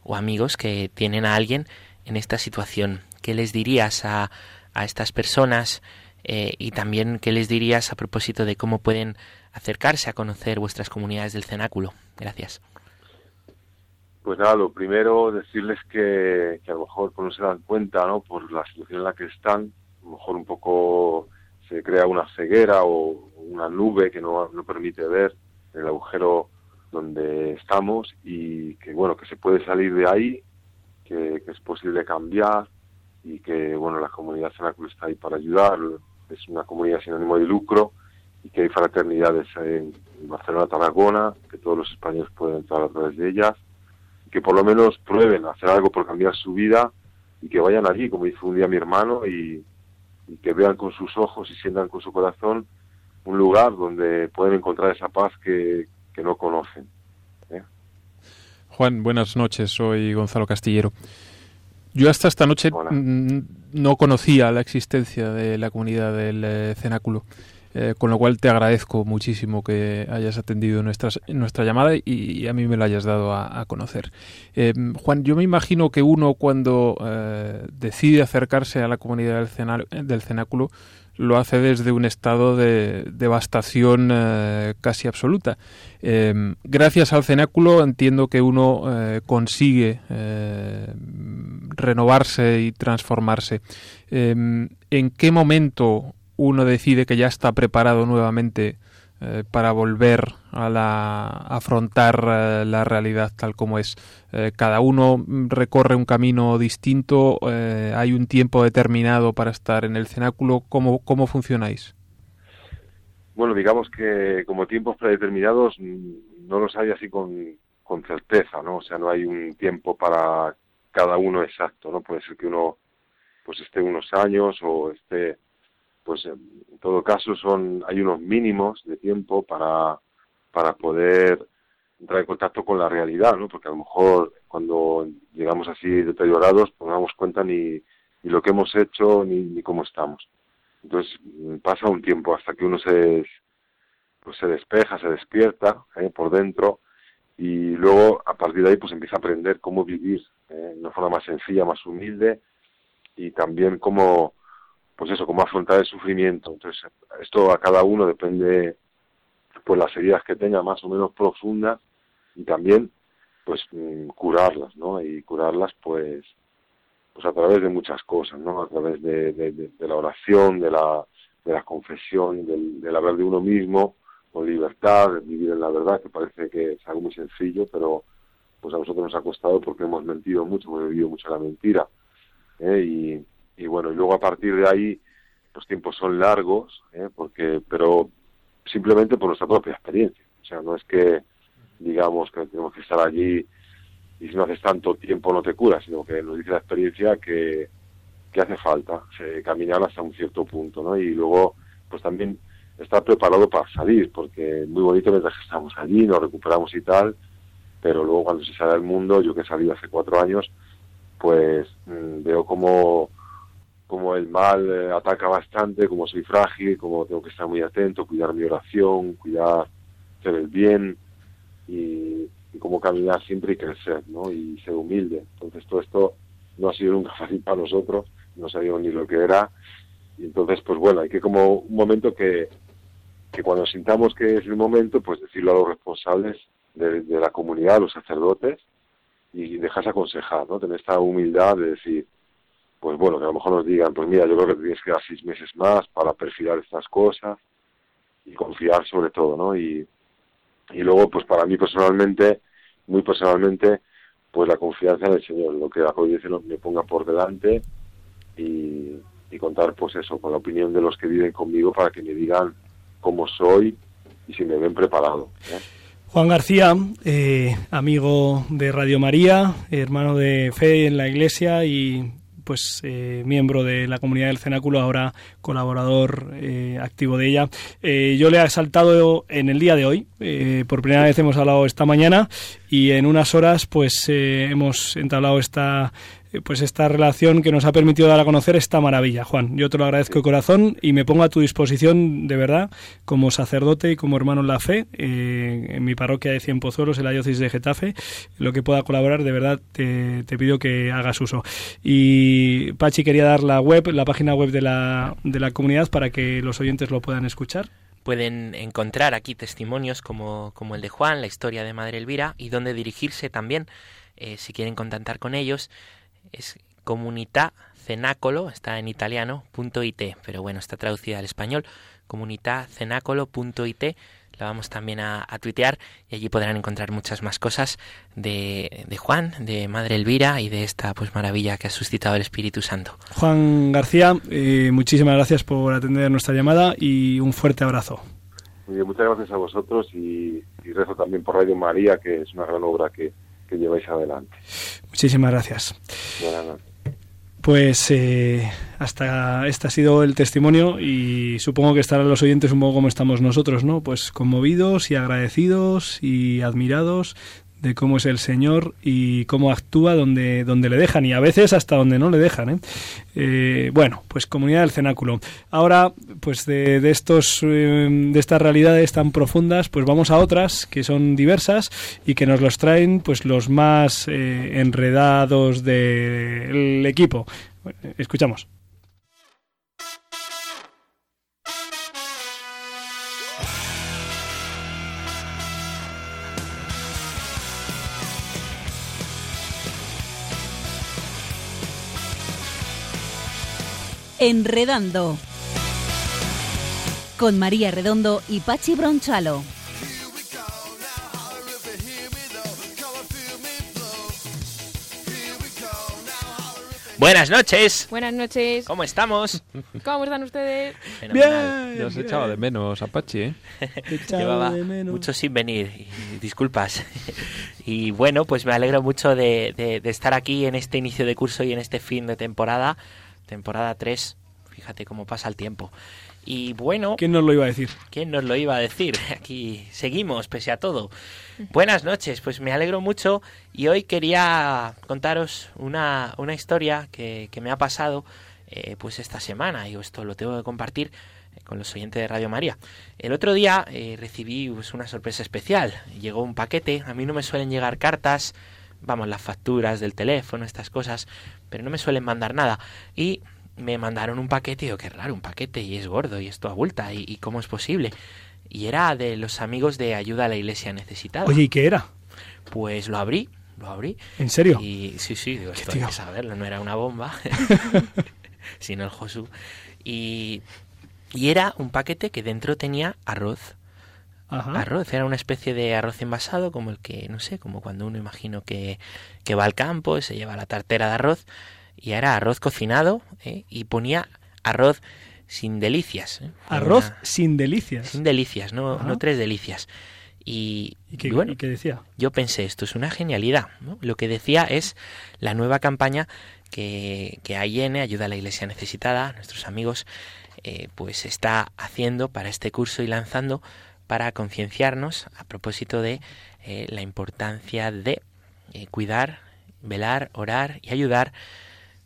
o amigos que tienen a alguien en esta situación. ¿Qué les dirías a a estas personas eh, y también qué les dirías a propósito de cómo pueden acercarse a conocer vuestras comunidades del cenáculo. Gracias. Pues nada, lo primero decirles que, a lo mejor pues no se dan cuenta, ¿no? Por la situación en la que están, a lo mejor un poco se crea una ceguera o una nube que no, no permite ver el agujero donde estamos y que bueno que se puede salir de ahí, que es posible cambiar, y que bueno la comunidad cenáculo está ahí para ayudar es una comunidad sin ánimo de lucro y que hay fraternidades en Barcelona Tarragona que todos los españoles pueden entrar a través de ellas que por lo menos prueben hacer algo por cambiar su vida y que vayan allí como dice un día mi hermano y, que vean con sus ojos y sientan con su corazón un lugar donde pueden encontrar esa paz que, que no conocen ¿eh? Juan buenas noches soy Gonzalo Castillero yo hasta esta noche no conocía la existencia de la comunidad del eh, cenáculo, eh, con lo cual te agradezco muchísimo que hayas atendido nuestras, nuestra llamada y, a mí me la hayas dado a, conocer. Eh, Juan, yo me imagino que uno cuando decide acercarse a la comunidad del, del cenáculo lo hace desde un estado de devastación eh, casi absoluta. Eh, gracias al cenáculo entiendo que uno eh, consigue renovarse y transformarse. ¿En qué momento uno decide que ya está preparado nuevamente eh, para volver a la, afrontar eh, la realidad tal como es. Eh, cada uno recorre un camino distinto, hay un tiempo determinado para estar en el cenáculo. ¿Cómo, cómo funcionáis? Bueno, digamos que como tiempos predeterminados mm, no los hay así con, con certeza, ¿no? O sea, no hay un tiempo para cada uno exacto, ¿no? Puede ser que uno pues esté unos años o esté pues en todo caso son hay unos mínimos de tiempo para, para poder entrar en contacto con la realidad, ¿no? Porque a lo mejor cuando llegamos así deteriorados, pues no damos cuenta ni, ni lo que hemos hecho ni, ni cómo estamos. Entonces pasa un tiempo hasta que uno se, pues se despeja, se despierta ¿eh? por dentro y luego a partir de ahí pues empieza a aprender cómo vivir ¿eh? de una forma más sencilla, más humilde y también cómo pues eso, cómo afrontar el sufrimiento. Entonces, esto a cada uno depende, pues las heridas que tenga más o menos profundas y también, pues mm, curarlas, ¿no? Y curarlas pues pues a través de muchas cosas, ¿no? A través de, de, la oración, de la, de la confesión, del, del hablar de uno mismo, con libertad, vivir en la verdad, que parece que es algo muy sencillo, pero pues a nosotros nos ha costado porque hemos mentido mucho, hemos vivido mucho la mentira. ¿eh? Y, y, bueno, y luego a partir de ahí los tiempos son largos, ¿eh? porque pero simplemente por nuestra propia experiencia. O sea, no es que digamos que tenemos que estar allí y si no haces tanto tiempo no te curas, sino que nos dice la experiencia que, que hace falta caminar hasta un cierto punto, ¿no? Y luego, pues también estar preparado para salir, porque muy bonito mientras estamos allí, nos recuperamos y tal, pero luego cuando se sale al mundo, yo que he salido hace cuatro años, pues mm, veo como, como el mal eh, ataca bastante, como soy frágil, como tengo que estar muy atento, cuidar mi oración, cuidar, hacer el bien y, y cómo caminar siempre y crecer, ¿no? Y ser humilde. Entonces todo esto no ha sido nunca fácil para nosotros, no sabíamos ni lo que era, y entonces pues bueno, hay que como un momento que que cuando sintamos que es el momento, pues decirlo a los responsables de, la comunidad, los sacerdotes, y dejarse aconsejar, ¿no? Tener esta humildad de decir, pues bueno, que a lo mejor nos digan, pues mira, yo creo que tienes que dar seis meses más para perfilar estas cosas y confiar sobre todo, ¿no? Y, y luego, pues para mí personalmente, muy personalmente, pues la confianza en el Señor, lo que la providencia me ponga por delante y, y contar, pues eso, con la opinión de los que viven conmigo para que me digan cómo soy y si me ven preparado. ¿eh? Juan García, eh, amigo de Radio María, hermano de fe en la Iglesia y pues eh, miembro de la comunidad del Cenáculo, ahora colaborador activo de ella. yo le he saltado en el día de hoy, por primera vez hemos hablado esta mañana y en unas horas pues hemos entablado esta eh, pues esta relación que nos ha permitido dar a conocer esta maravilla. Juan, yo te lo agradezco de corazón y me pongo a tu disposición de verdad como sacerdote y como hermano en la fe eh, en mi parroquia de Cien Pozuelos, en la diócesis de Getafe, lo que pueda colaborar, de verdad te, pido que hagas uso. Y Pachi quería dar la web, la página web de la, de la comunidad para que los oyentes lo puedan escuchar pueden encontrar aquí testimonios como, como, el de Juan, la historia de Madre Elvira, y donde dirigirse también eh, si quieren contactar con ellos es comunità cenácolo, está en italiano, punto .it, pero bueno, está traducida al español, comunitacenacolo.it, la vamos también a, tuitear y allí podrán encontrar muchas más cosas de, de, Juan, de Madre Elvira y de esta pues maravilla que ha suscitado el Espíritu Santo. Juan García, eh, muchísimas gracias por atender nuestra llamada y un fuerte abrazo. muchas gracias a vosotros y, y rezo también por Radio María, que es una gran obra que, que lleváis adelante. Muchísimas gracias. Pues eh, hasta este ha sido el testimonio y supongo que estarán los oyentes un poco como estamos nosotros, ¿no? Pues conmovidos y agradecidos y admirados de cómo es el Señor y cómo actúa donde, donde le dejan y a veces hasta donde no le dejan. ¿eh? Eh, bueno, pues comunidad del cenáculo. Ahora, pues de, estos, eh, de estas realidades tan profundas, pues vamos a otras que son diversas y que nos los traen pues los más enredados del equipo. Escuchamos. Enredando. Con María Redondo y Pachi Bronchalo. Buenas noches. Buenas noches. ¿Cómo estamos? ¿Cómo están ustedes? Bien. Ya os echaba de menos, Apache. ¿eh? Llevaba mucho sin venir. disculpas. y bueno, pues me alegro mucho de, de estar aquí en este inicio de curso y en este fin de temporada temporada 3. Fíjate cómo pasa el tiempo. Y bueno... ¿Quién nos lo iba a decir? ¿Quién nos lo iba a decir? Aquí seguimos, pese a todo. Buenas noches, pues me alegro mucho y hoy quería contaros una, una historia que, que, me ha pasado eh, pues esta semana y esto lo tengo que compartir eh, con los oyentes de Radio María. El otro día eh, recibí pues, una sorpresa especial. Llegó un paquete, a mí no me suelen llegar cartas, vamos, las facturas del teléfono, estas cosas, pero no me suelen mandar nada. Y me mandaron un paquete y digo, qué raro, un paquete y es gordo y esto abulta y, y cómo es posible. Y era de los amigos de ayuda a la iglesia necesitada. Oye, ¿y qué era? Pues lo abrí, lo abrí. ¿En serio? Y sí, sí, digo, esto hay que saberlo, no era una bomba, sino el Josu. Y, y era un paquete que dentro tenía arroz. Arroz, era una especie de arroz envasado, como el que, no sé, como cuando uno imagino que, que va al campo y se lleva la tartera de arroz, y era arroz cocinado, ¿eh? y ponía arroz sin delicias. ¿eh? Arroz sin delicias. Sin delicias, no, no tres delicias. Y, qué, bueno, decía? Yo pensé, esto es una genialidad. Lo que decía es la nueva campaña que, que AIN, Ayuda a la Iglesia Necesitada, nuestros amigos, eh, pues está haciendo para este curso y lanzando para concienciarnos a propósito de eh, la importancia de eh, cuidar, velar, orar y ayudar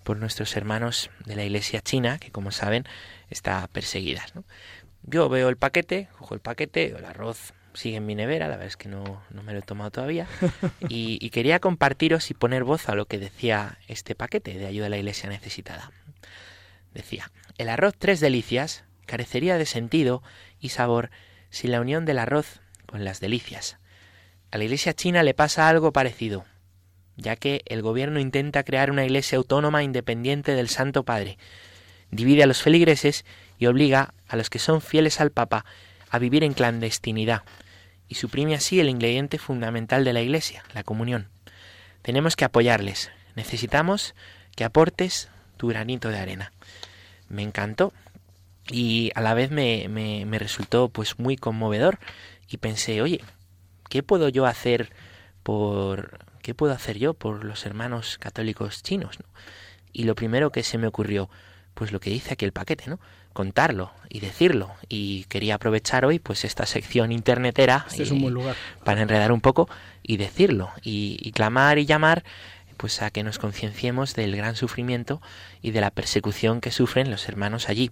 por nuestros hermanos de la iglesia china, que como saben está perseguida. Yo veo el paquete, cojo el paquete, el arroz sigue en mi nevera, la verdad es que no, me lo he tomado todavía, y, y, quería compartiros y poner voz a lo que decía este paquete de ayuda a la iglesia necesitada. Decía, el arroz tres delicias carecería de sentido y sabor sin la unión del arroz con las delicias. A la Iglesia china le pasa algo parecido, ya que el gobierno intenta crear una Iglesia autónoma independiente del Santo Padre, divide a los feligreses y obliga a los que son fieles al Papa a vivir en clandestinidad, y suprime así el ingrediente fundamental de la Iglesia, la comunión. Tenemos que apoyarles, necesitamos que aportes tu granito de arena. Me encantó y a la vez me, me, resultó pues muy conmovedor y pensé, oye, ¿qué puedo yo hacer por qué puedo hacer yo por los hermanos católicos chinos? Y lo primero que se me ocurrió, pues lo que dice aquí el paquete, ¿no? Contarlo y decirlo. Y quería aprovechar hoy pues esta sección internetera este es un buen lugar. para enredar un poco y decirlo y, y clamar y llamar pues a que nos concienciemos del gran sufrimiento y de la persecución que sufren los hermanos allí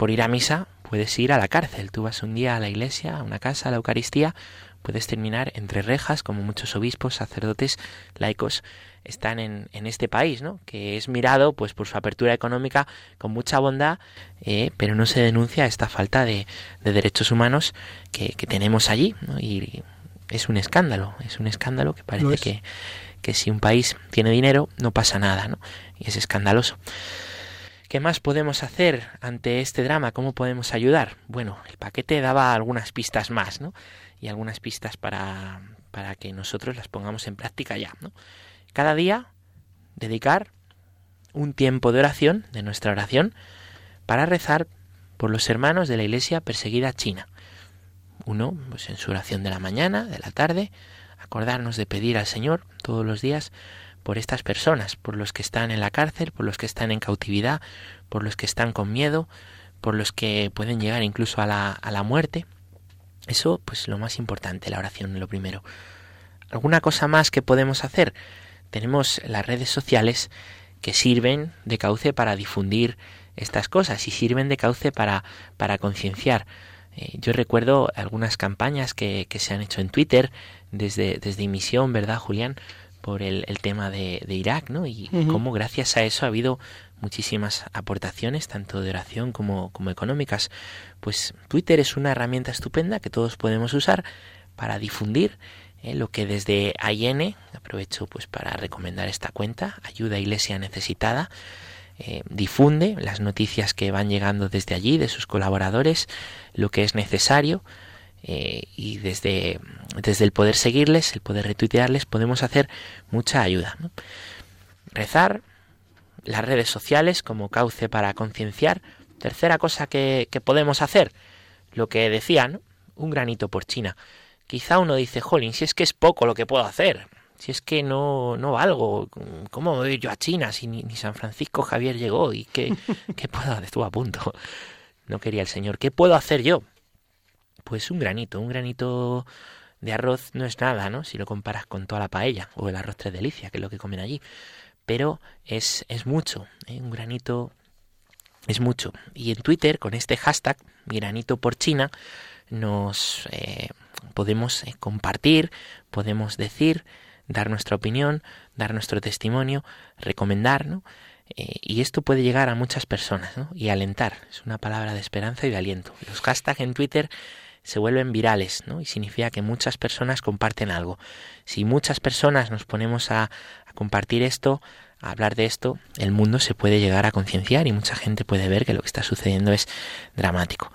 por ir a misa puedes ir a la cárcel. Tú vas un día a la iglesia, a una casa, a la Eucaristía, puedes terminar entre rejas, como muchos obispos, sacerdotes, laicos están en, en este país, ¿no? Que es mirado, pues, por su apertura económica con mucha bondad, eh, pero no se denuncia esta falta de, de derechos humanos que, que, tenemos allí, ¿no? Y es un escándalo, es un escándalo que parece que, que si un país tiene dinero no pasa nada, ¿no? Y es escandaloso. ¿Qué más podemos hacer ante este drama? ¿Cómo podemos ayudar? Bueno, el paquete daba algunas pistas más, ¿no? Y algunas pistas para, para que nosotros las pongamos en práctica ya, ¿no? Cada día dedicar un tiempo de oración, de nuestra oración, para rezar por los hermanos de la iglesia perseguida china. Uno, pues en su oración de la mañana, de la tarde, acordarnos de pedir al Señor todos los días por estas personas, por los que están en la cárcel, por los que están en cautividad, por los que están con miedo, por los que pueden llegar incluso a la, a la muerte. Eso, pues lo más importante, la oración, lo primero. ¿Alguna cosa más que podemos hacer? Tenemos las redes sociales que sirven de cauce para difundir estas cosas y sirven de cauce para, para concienciar. Eh, yo recuerdo algunas campañas que, que, se han hecho en Twitter desde, desde emisión, ¿verdad, Julián? Por el, tema de, Irak, ¿no? Y cómo gracias a eso ha habido muchísimas aportaciones, tanto de oración como, como económicas. Pues Twitter es una herramienta estupenda que todos podemos usar para difundir ¿eh? lo que desde AIN, aprovecho pues para recomendar esta cuenta, Ayuda Iglesia Necesitada, eh, difunde las noticias que van llegando desde allí, de sus colaboradores, lo que es necesario, eh, y desde, desde el poder seguirles, el poder retuitearles, podemos hacer mucha ayuda. Rezar, las redes sociales como cauce para concienciar. Tercera cosa que, podemos hacer, lo que decían, un granito por China. Quizá uno dice, jolín, si es que es poco lo que puedo hacer, si es que no, no valgo, ¿cómo voy yo a China si ni, San Francisco Javier llegó? ¿Y qué, qué puedo hacer? Estuvo a punto. No quería el Señor. ¿Qué puedo hacer yo? Pues un granito, un granito de arroz no es nada, ¿no? Si lo comparas con toda la paella o el arroz tres delicias, que es lo que comen allí. Pero es, es mucho, ¿eh? un granito es mucho. Y en Twitter, con este hashtag, granito por China, nos eh, podemos eh, compartir, podemos decir, dar nuestra opinión, dar nuestro testimonio, recomendar, ¿no? y esto puede llegar a muchas personas ¿no? y alentar. Es una palabra de esperanza y de aliento. Los hashtags en Twitter se vuelven virales, ¿no? Y significa que muchas personas comparten algo. Si muchas personas nos ponemos a, a compartir esto, a hablar de esto, el mundo se puede llegar a concienciar y mucha gente puede ver que lo que está sucediendo es dramático.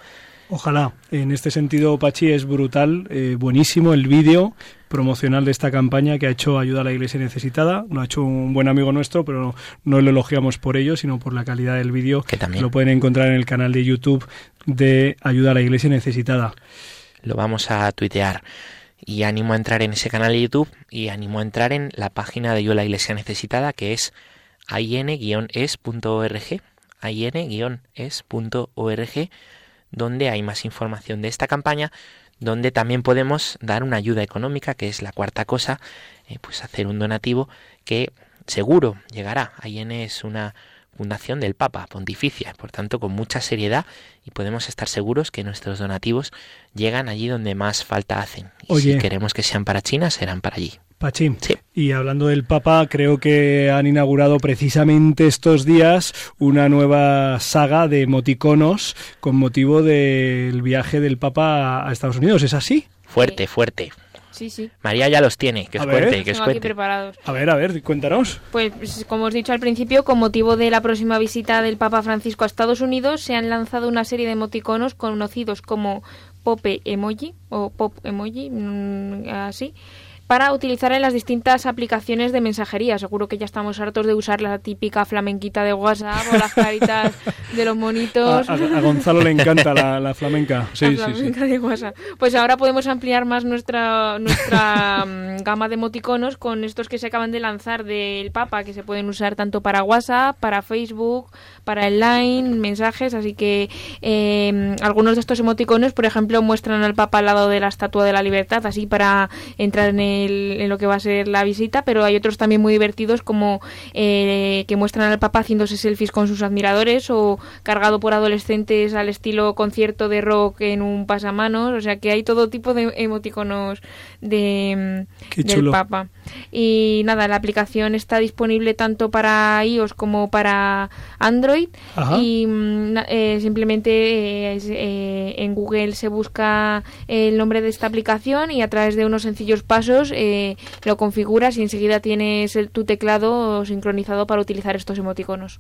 Ojalá. En este sentido, Pachi, es brutal, eh, buenísimo el vídeo promocional de esta campaña que ha hecho Ayuda a la Iglesia Necesitada. Lo ha hecho un buen amigo nuestro, pero no lo elogiamos por ello, sino por la calidad del vídeo. Que también. Lo pueden encontrar en el canal de YouTube de Ayuda a la Iglesia Necesitada. Lo vamos a tuitear. Y animo a entrar en ese canal de YouTube y animo a entrar en la página de Ayuda a la Iglesia Necesitada, que es in-es.org, in-es.org donde hay más información de esta campaña, donde también podemos dar una ayuda económica, que es la cuarta cosa, eh, pues hacer un donativo que seguro llegará. AIN es una fundación del Papa Pontificia, por tanto con mucha seriedad y podemos estar seguros que nuestros donativos llegan allí donde más falta hacen. Y si queremos que sean para China, serán para allí. Pachín. Y hablando del Papa, creo que han inaugurado precisamente estos días una nueva saga de emoticonos con motivo del viaje del Papa a Estados Unidos. ¿Es así? Fuerte, fuerte. Sí, sí. María ya los tiene, que es fuerte, que es aquí preparados. A ver, a ver, cuéntanos. Pues, como os he dicho al principio, con motivo de la próxima visita del Papa Francisco a Estados Unidos, se han lanzado una serie de emoticonos conocidos como Pope Emoji o Pop Emoji, mm, así para utilizar en las distintas aplicaciones de mensajería. Seguro que ya estamos hartos de usar la típica flamenquita de WhatsApp o las caritas de los monitos. A, Gonzalo le encanta la, flamenca. Sí, la flamenca de WhatsApp. Pues ahora podemos ampliar más nuestra, nuestra mm, gama de emoticonos con estos que se acaban de lanzar del Papa, que se pueden usar tanto para WhatsApp, para Facebook, para el Line, mensajes. Así que em, algunos de estos emoticonos, por ejemplo, muestran al Papa al lado de la Estatua de la Libertad, así para entrar en el en lo que va a ser la visita, pero hay otros también muy divertidos como eh, que muestran al Papa haciéndose selfies con sus admiradores o cargado por adolescentes al estilo concierto de rock en un pasamanos, o sea que hay todo tipo de emoticonos de, del Papa. Y nada, la aplicación está disponible tanto para iOS como para Android y mm, eh, simplemente eh, en Google se busca el nombre de esta aplicación y a través de unos sencillos pasos eh, lo configuras y enseguida tienes el, tu teclado sincronizado para utilizar estos emoticonos.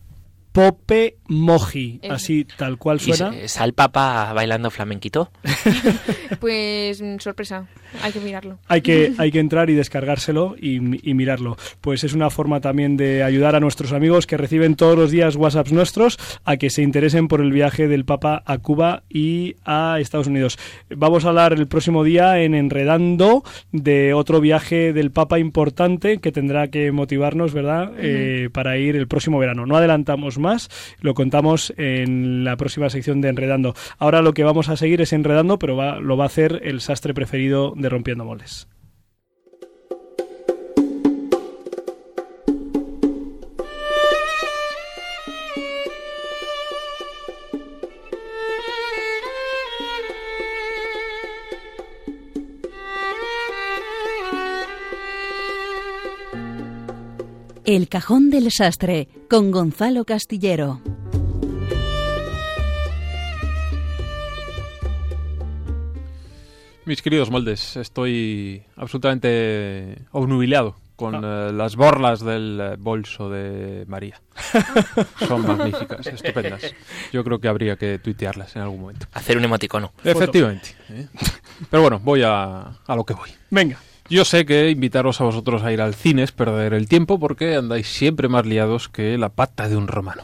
Pope Moji, así tal cual suena. ¿Es al Papa bailando flamenquito? pues mm, sorpresa, hay que mirarlo. Hay que, hay que entrar y descargárselo y, mirarlo. Pues es una forma también de ayudar a nuestros amigos que reciben todos los días WhatsApps nuestros a que se interesen por el viaje del Papa a Cuba y a Estados Unidos. Vamos a hablar el próximo día en Enredando de otro viaje del Papa importante que tendrá que motivarnos, ¿verdad?, eh, para ir el próximo verano. No adelantamos más. Lo contamos en la próxima sección de Enredando. Ahora lo que vamos a seguir es Enredando, pero lo va a hacer el sastre preferido de Rompiendo Moles. El Cajón del Sastre con Gonzalo Castillero. Mis queridos moldes, estoy absolutamente obnubilado con ah. eh, las borlas del eh, bolso de María. Son magníficas, estupendas. Yo creo que habría que tuitearlas en algún momento. Hacer un emoticono. Efectivamente. ¿eh? Pero bueno, voy a, a lo que voy. Venga. Yo sé que invitaros a vosotros a ir al cine es perder el tiempo porque andáis siempre más liados que la pata de un romano.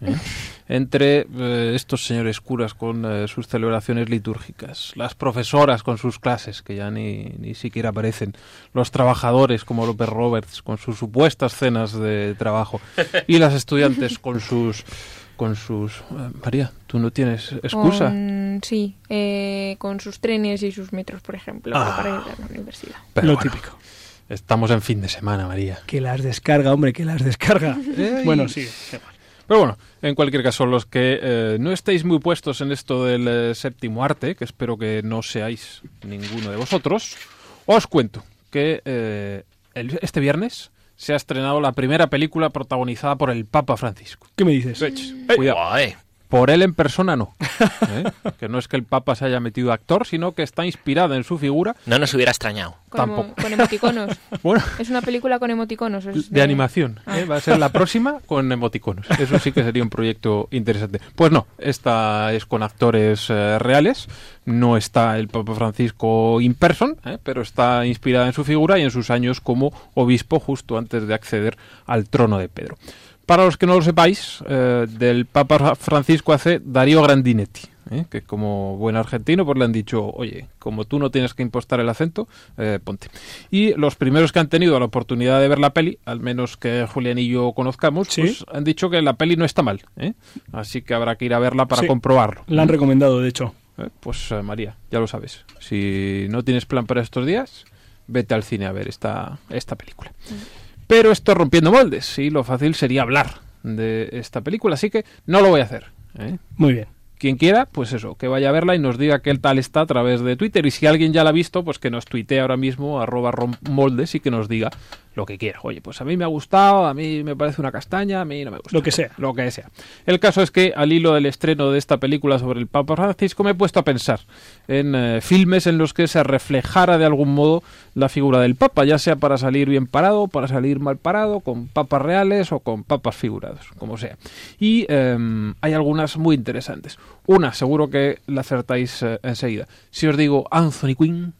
¿Eh? Entre eh, estos señores curas con eh, sus celebraciones litúrgicas, las profesoras con sus clases, que ya ni, ni siquiera aparecen, los trabajadores como López Roberts con sus supuestas cenas de trabajo y las estudiantes con sus con sus... Eh, María, ¿tú no tienes excusa? sí, eh, con sus trenes y sus metros, por ejemplo, ah. para ir a la universidad. Lo típico. Estamos en fin de semana, María. Que las descarga, hombre, que las descarga. bueno, sí. Pero bueno, en cualquier caso, los que eh, no estéis muy puestos en esto del séptimo arte, que espero que no seáis ninguno de vosotros, os cuento que este viernes se ha estrenado la primera película protagonizada por el Papa Francisco. ¿Qué me dices? cuidado. Por él en persona no. ¿eh? Que no es que el Papa se haya metido actor, sino que está inspirada en su figura. No nos hubiera extrañado. Con, con emoticonos. bueno, es una película con emoticonos. de... animación. ¿eh? Ah. Va a ser la próxima con emoticonos. Eso sí que sería un proyecto interesante. Pues no, esta es con actores eh, reales. No está el Papa Francisco in person, pero está inspirada en su figura y en sus años como obispo justo antes de acceder al trono de Pedro. Para los que no lo sepáis, eh, del Papa Francisco hace Darío Grandinetti, ¿eh? que como buen argentino pues le han dicho, oye, como tú no tienes que impostar el acento, eh, ponte. Y los primeros que han tenido la oportunidad de ver la peli, al menos que Julián y yo conozcamos, pues han dicho que la peli no está mal. Así que habrá que ir a verla para comprobarlo. La han recomendado, de hecho. Pues María, ya lo sabes. Si no tienes plan para estos días, vete al cine a ver esta, esta película. Mm. Pero esto rompiendo moldes y lo fácil sería hablar de esta película, así que no lo voy a hacer. ¿eh? Muy bien quien quiera, pues eso, que vaya a verla y nos diga qué tal está a través de Twitter. Y si alguien ya la ha visto, pues que nos tuitee ahora mismo, arroba moldes y que nos diga lo que quiera. Oye, pues a mí me ha gustado, a mí me parece una castaña, a mí no me gusta. Lo que sea. Lo que sea. El caso es que al hilo del estreno de esta película sobre el Papa Francisco me he puesto a pensar en eh, filmes en los que se reflejara de algún modo la figura del Papa, ya sea para salir bien parado, para salir mal parado, con papas reales o con papas figurados, como sea. Y em, hay algunas muy interesantes. Una, seguro que la acertáis eh, enseguida. Si os digo Anthony Quinn.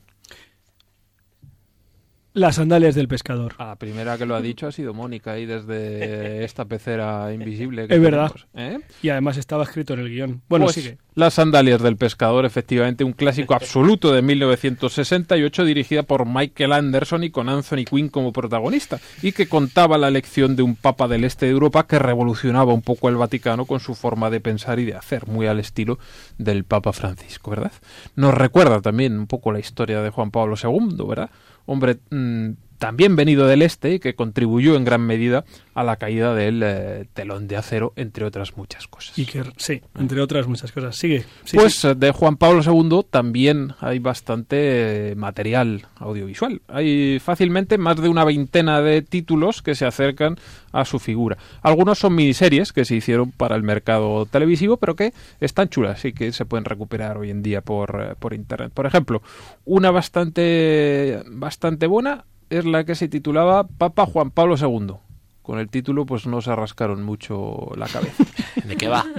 Las sandalias del pescador. La primera que lo ha dicho ha sido Mónica ahí desde esta pecera invisible. es verdad. ¿eh? Y además estaba escrito en el guion. Bueno, pues sigue. Las sandalias del pescador, efectivamente, un clásico absoluto de 1968 dirigida por Michael Anderson y con Anthony Quinn como protagonista y que contaba la elección de un papa del este de Europa que revolucionaba un poco el Vaticano con su forma de pensar y de hacer, muy al estilo del Papa Francisco, ¿verdad? Nos recuerda también un poco la historia de Juan Pablo II, ¿verdad? Hombre mm, también venido del este y que contribuyó en gran medida a la caída del eh, telón de acero, entre otras muchas cosas. Y que, sí, entre otras muchas cosas. Sigue. pues de Juan Pablo II también hay bastante material audiovisual. Hay fácilmente más de una veintena de títulos que se acercan a su figura. Algunos son miniseries que se hicieron para el mercado televisivo, pero que están chulas y que se pueden recuperar hoy en día por, eh, por internet. Por ejemplo, una bastante, bastante buena es la que se titulaba Papa Juan Pablo II. Con el título pues no se rascaron mucho la cabeza. ¿De qué va?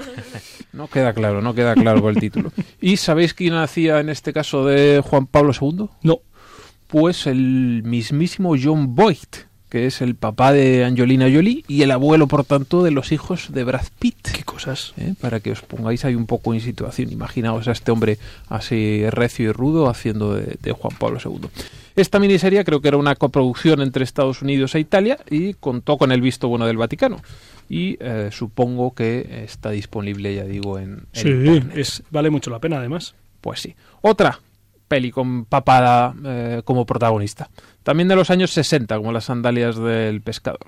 No queda claro, no queda claro con el título. ¿Y sabéis quién hacía en este caso de Juan Pablo II? No. Pues el mismísimo John Boyd, que es el papá de Angelina Jolie y el abuelo, por tanto, de los hijos de Brad Pitt. Qué cosas. ¿Eh? Para que os pongáis ahí un poco en situación. Imaginaos a este hombre así recio y rudo haciendo de Juan Pablo II. Esta miniserie creo que era una coproducción entre Estados Unidos e Italia y contó con el visto bueno del Vaticano. Y eh, supongo que está disponible, ya digo, en... Sí, es, vale mucho la pena además. Pues sí. Otra peli con papada eh, como protagonista. También de los años 60, como las sandalias del pescador.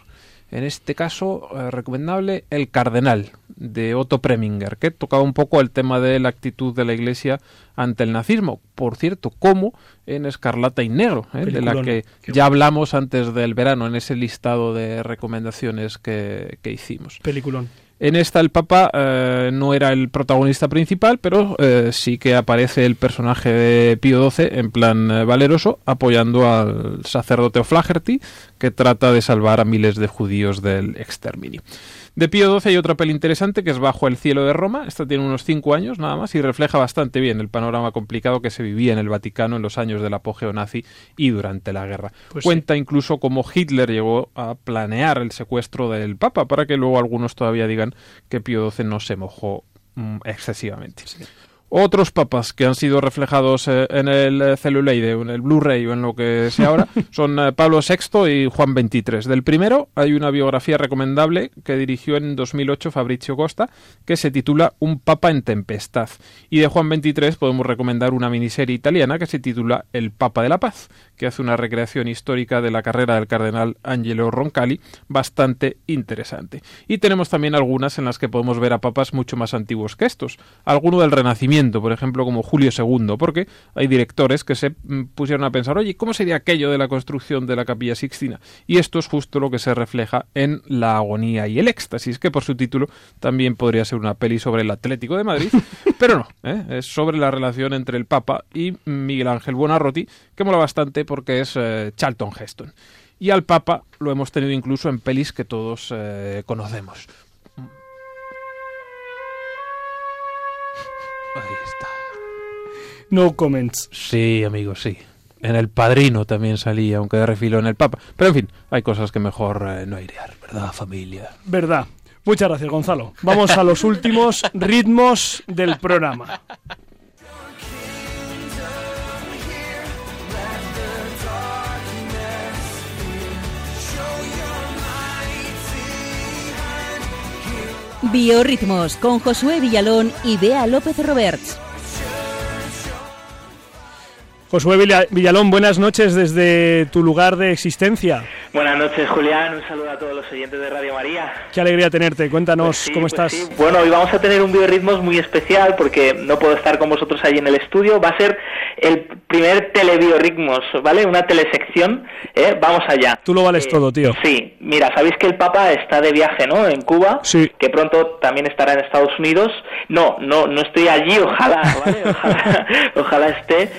En este caso, eh, recomendable El Cardenal, de Otto Preminger, que tocaba un poco el tema de la actitud de la Iglesia ante el nazismo. Por cierto, como en Escarlata y Negro, ¿eh? de la que ya hablamos antes del verano, en ese listado de recomendaciones que, que hicimos. Peliculón. En esta el Papa eh, no era el protagonista principal, pero eh, sí que aparece el personaje de Pío XII en plan eh, valeroso, apoyando al sacerdote O'Flaherty, que trata de salvar a miles de judíos del exterminio. De Pío XII hay otra peli interesante que es Bajo el cielo de Roma. Esta tiene unos cinco años nada más y refleja bastante bien el panorama complicado que se vivía en el Vaticano en los años del apogeo nazi y durante la guerra. Pues Cuenta incluso cómo Hitler llegó a planear el secuestro del Papa para que luego algunos todavía digan que Pío XII no se mojó mm, excesivamente. Otros papas que han sido reflejados eh, en el eh, celuloide en el Blu-ray o en lo que sea ahora son eh, Pablo VI y Juan XXIII. Del primero hay una biografía recomendable que dirigió en 2008 Fabrizio Costa que se titula Un papa en tempestad. Y de Juan XXIII podemos recomendar una miniserie italiana que se titula El Papa de la Paz, que hace una recreación histórica de la carrera del cardenal Angelo Roncalli bastante interesante. Y tenemos también algunas en las que podemos ver a papas mucho más antiguos que estos. Alguno del Renacimiento por ejemplo, como Julio II, porque hay directores que se mm, pusieron a pensar, oye, ¿cómo sería aquello de la construcción de la capilla Sixtina? Y esto es justo lo que se refleja en La agonía y el éxtasis, que por su título también podría ser una peli sobre el Atlético de Madrid, pero no, ¿eh? es sobre la relación entre el Papa y Miguel Ángel Buonarroti, que mola bastante porque es eh, Charlton Heston. Y al Papa lo hemos tenido incluso en pelis que todos eh, conocemos. Ahí está. No comments. Sí, amigo, sí. En El Padrino también salía, aunque de refilo en El Papa. Pero en fin, hay cosas que mejor eh, no airear, ¿verdad, familia? Verdad. Muchas gracias, Gonzalo. Vamos a los últimos ritmos del programa. Biorritmos con Josué Villalón y Bea López Roberts. Josué Villalón, buenas noches desde tu lugar de existencia. Buenas noches, Julián. Un saludo a todos los oyentes de Radio María. Qué alegría tenerte. Cuéntanos pues cómo pues estás. Bueno, hoy vamos a tener un biorritmos muy especial porque no puedo estar con vosotros ahí en el estudio. Va a ser el primer telebiorritmos, ¿vale? Una telesección. ¿eh? Vamos allá. Tú lo vales eh, todo, tío. Sí. Mira, sabéis que el Papa está de viaje, ¿no? En Cuba. Sí. Que pronto también estará en Estados Unidos. No, no, no estoy allí. Ojalá, ¿vale? Ojalá, ojalá esté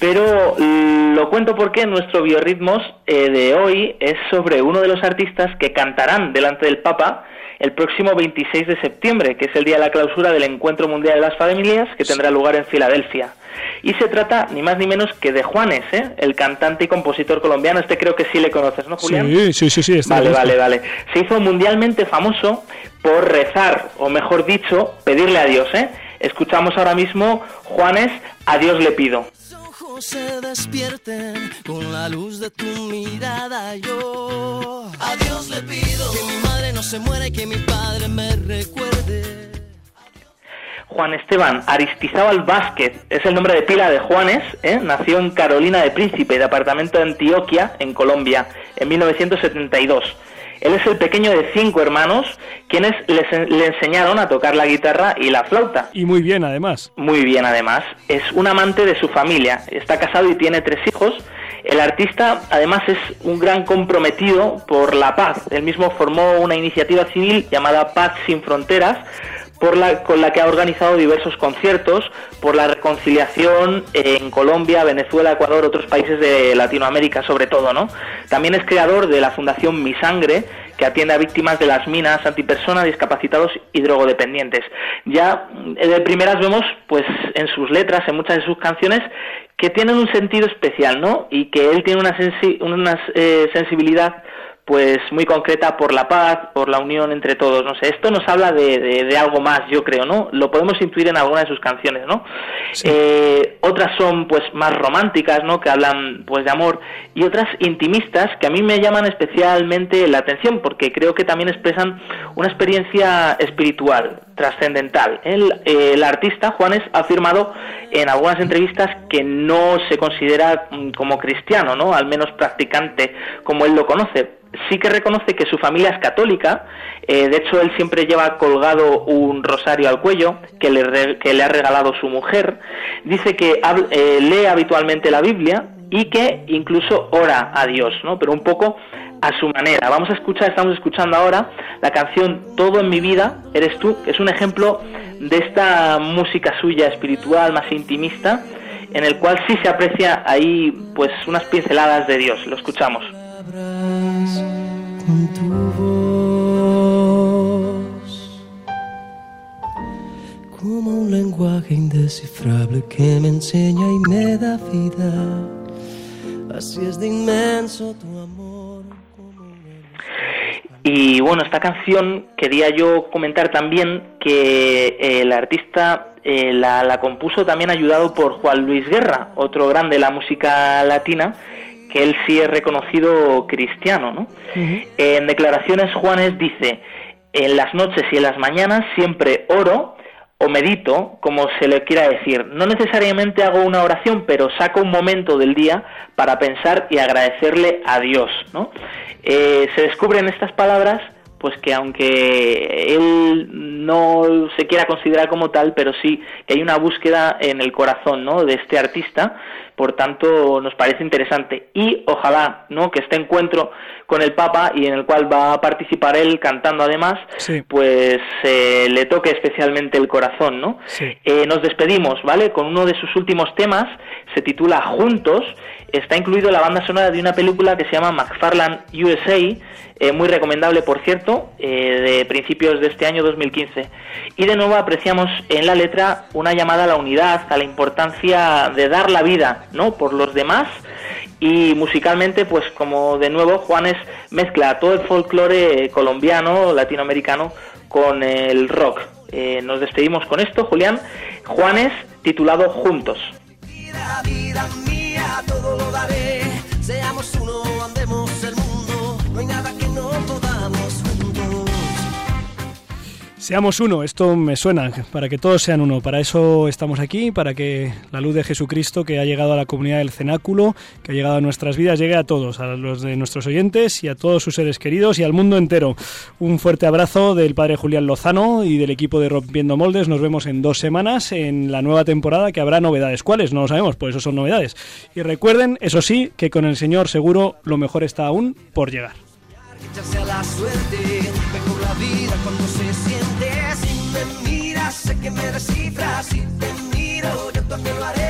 pero lo cuento porque nuestro biorritmos eh, de hoy es sobre uno de los artistas que cantarán delante del Papa el próximo 26 de septiembre, que es el día de la clausura del Encuentro Mundial de las Familias, que tendrá lugar en Filadelfia. Y se trata ni más ni menos que de Juanes, ¿eh? el cantante y compositor colombiano. Este creo que sí le conoces, ¿no, Julián? Sí, sí, sí. sí vale, vale, vale. Se hizo mundialmente famoso por rezar, o mejor dicho, pedirle a Dios. ¿eh? Escuchamos ahora mismo Juanes, a Dios le pido se despierten con la luz de tu mirada. Yo a Dios le pido que mi madre no se muera y que mi padre me recuerde. Juan Esteban Aristizábal Vázquez es el nombre de pila de Juanes, ¿eh? nació en Carolina de Príncipe, de apartamento de Antioquia, en Colombia, en 1972. Él es el pequeño de cinco hermanos, quienes le enseñaron a tocar la guitarra y la flauta. Y muy bien, además. Muy bien, además. Es un amante de su familia. Está casado y tiene tres hijos. El artista, además, es un gran comprometido por la paz. Él mismo formó una iniciativa civil llamada Paz sin Fronteras, con la que ha organizado diversos conciertos por la reconciliación en Colombia, Venezuela, Ecuador, otros países de Latinoamérica sobre todo, ¿no? También es creador de la Fundación Mi Sangre, que atiende a víctimas de las minas, antipersonas, discapacitados y drogodependientes. Ya eh, de primeras vemos, pues en sus letras, en muchas de sus canciones, que tienen un sentido especial, ¿no? Y que él tiene una, una eh, sensibilidad pues muy concreta por la paz, por la unión entre todos, no sé, esto nos habla de, de, algo más, yo creo, ¿no? Lo podemos intuir en alguna de sus canciones, ¿no? Eh, otras son pues más románticas, ¿no? Que hablan pues de amor y otras intimistas que a mí me llaman especialmente la atención porque creo que también expresan una experiencia espiritual, trascendental. El, el artista Juanes ha afirmado en algunas entrevistas que no se considera mm, como cristiano, ¿no? Al menos practicante como él lo conoce sí que reconoce que su familia es católica, eh, de hecho él siempre lleva colgado un rosario al cuello que le, que le ha regalado su mujer, dice que eh, lee habitualmente la Biblia y que incluso ora a Dios, ¿no? Pero un poco a su manera. Vamos a escuchar, estamos escuchando ahora la canción Todo en mi vida eres tú, que es un ejemplo de esta música suya espiritual más intimista, en el cual sí se aprecia ahí pues unas pinceladas de Dios. Lo escuchamos con tu voz, como un lenguaje indescifrable que me enseña y me da vida. Así es de inmenso tu amor. Y bueno, esta canción quería yo comentar también que el artista eh, la, la, compuso también ayudado por Juan Luis Guerra, otro grande de la música latina, que él sí es reconocido cristiano. ¿no? En declaraciones Juanes dice, en las noches y en las mañanas siempre oro o medito, como se le quiera decir. No necesariamente hago una oración, pero saco un momento del día para pensar y agradecerle a Dios. ¿no? Eh, se descubren estas palabras pues que aunque él no se quiera considerar como tal, pero sí que hay una búsqueda en el corazón, ¿no? De este artista por tanto nos parece interesante. Y ojalá no que este encuentro con el Papa y en el cual va a participar él cantando además pues eh, le toque especialmente el corazón no eh, nos despedimos vale con uno de sus últimos temas se titula Juntos está incluido la banda sonora de una película que se llama McFarland USA eh, muy recomendable por cierto, eh, de principios de este año 2015. Y de nuevo apreciamos en la letra una llamada a la unidad, a la importancia de dar la vida ¿no? por los demás. Y musicalmente, pues como de nuevo Juanes mezcla todo el folclore colombiano, latinoamericano, con el rock. Eh, nos despedimos con esto, Julián. Juanes, titulado Juntos. Seamos uno, esto me suena, para que todos sean uno. Para eso estamos aquí, para que la luz de Jesucristo que ha llegado a la comunidad del cenáculo, que ha llegado a nuestras vidas, llegue a todos, a los de nuestros oyentes y a todos sus seres queridos y al mundo entero. Un fuerte abrazo del padre Julián Lozano y del equipo de Rompiendo Moldes. Nos vemos en dos semanas en la nueva temporada que habrá novedades. ¿Cuáles? No lo sabemos, pues eso son novedades. Y recuerden, eso sí, que con el Señor seguro lo mejor está aún por llegar. Que me descifras. Y te miro, yo también lo haré,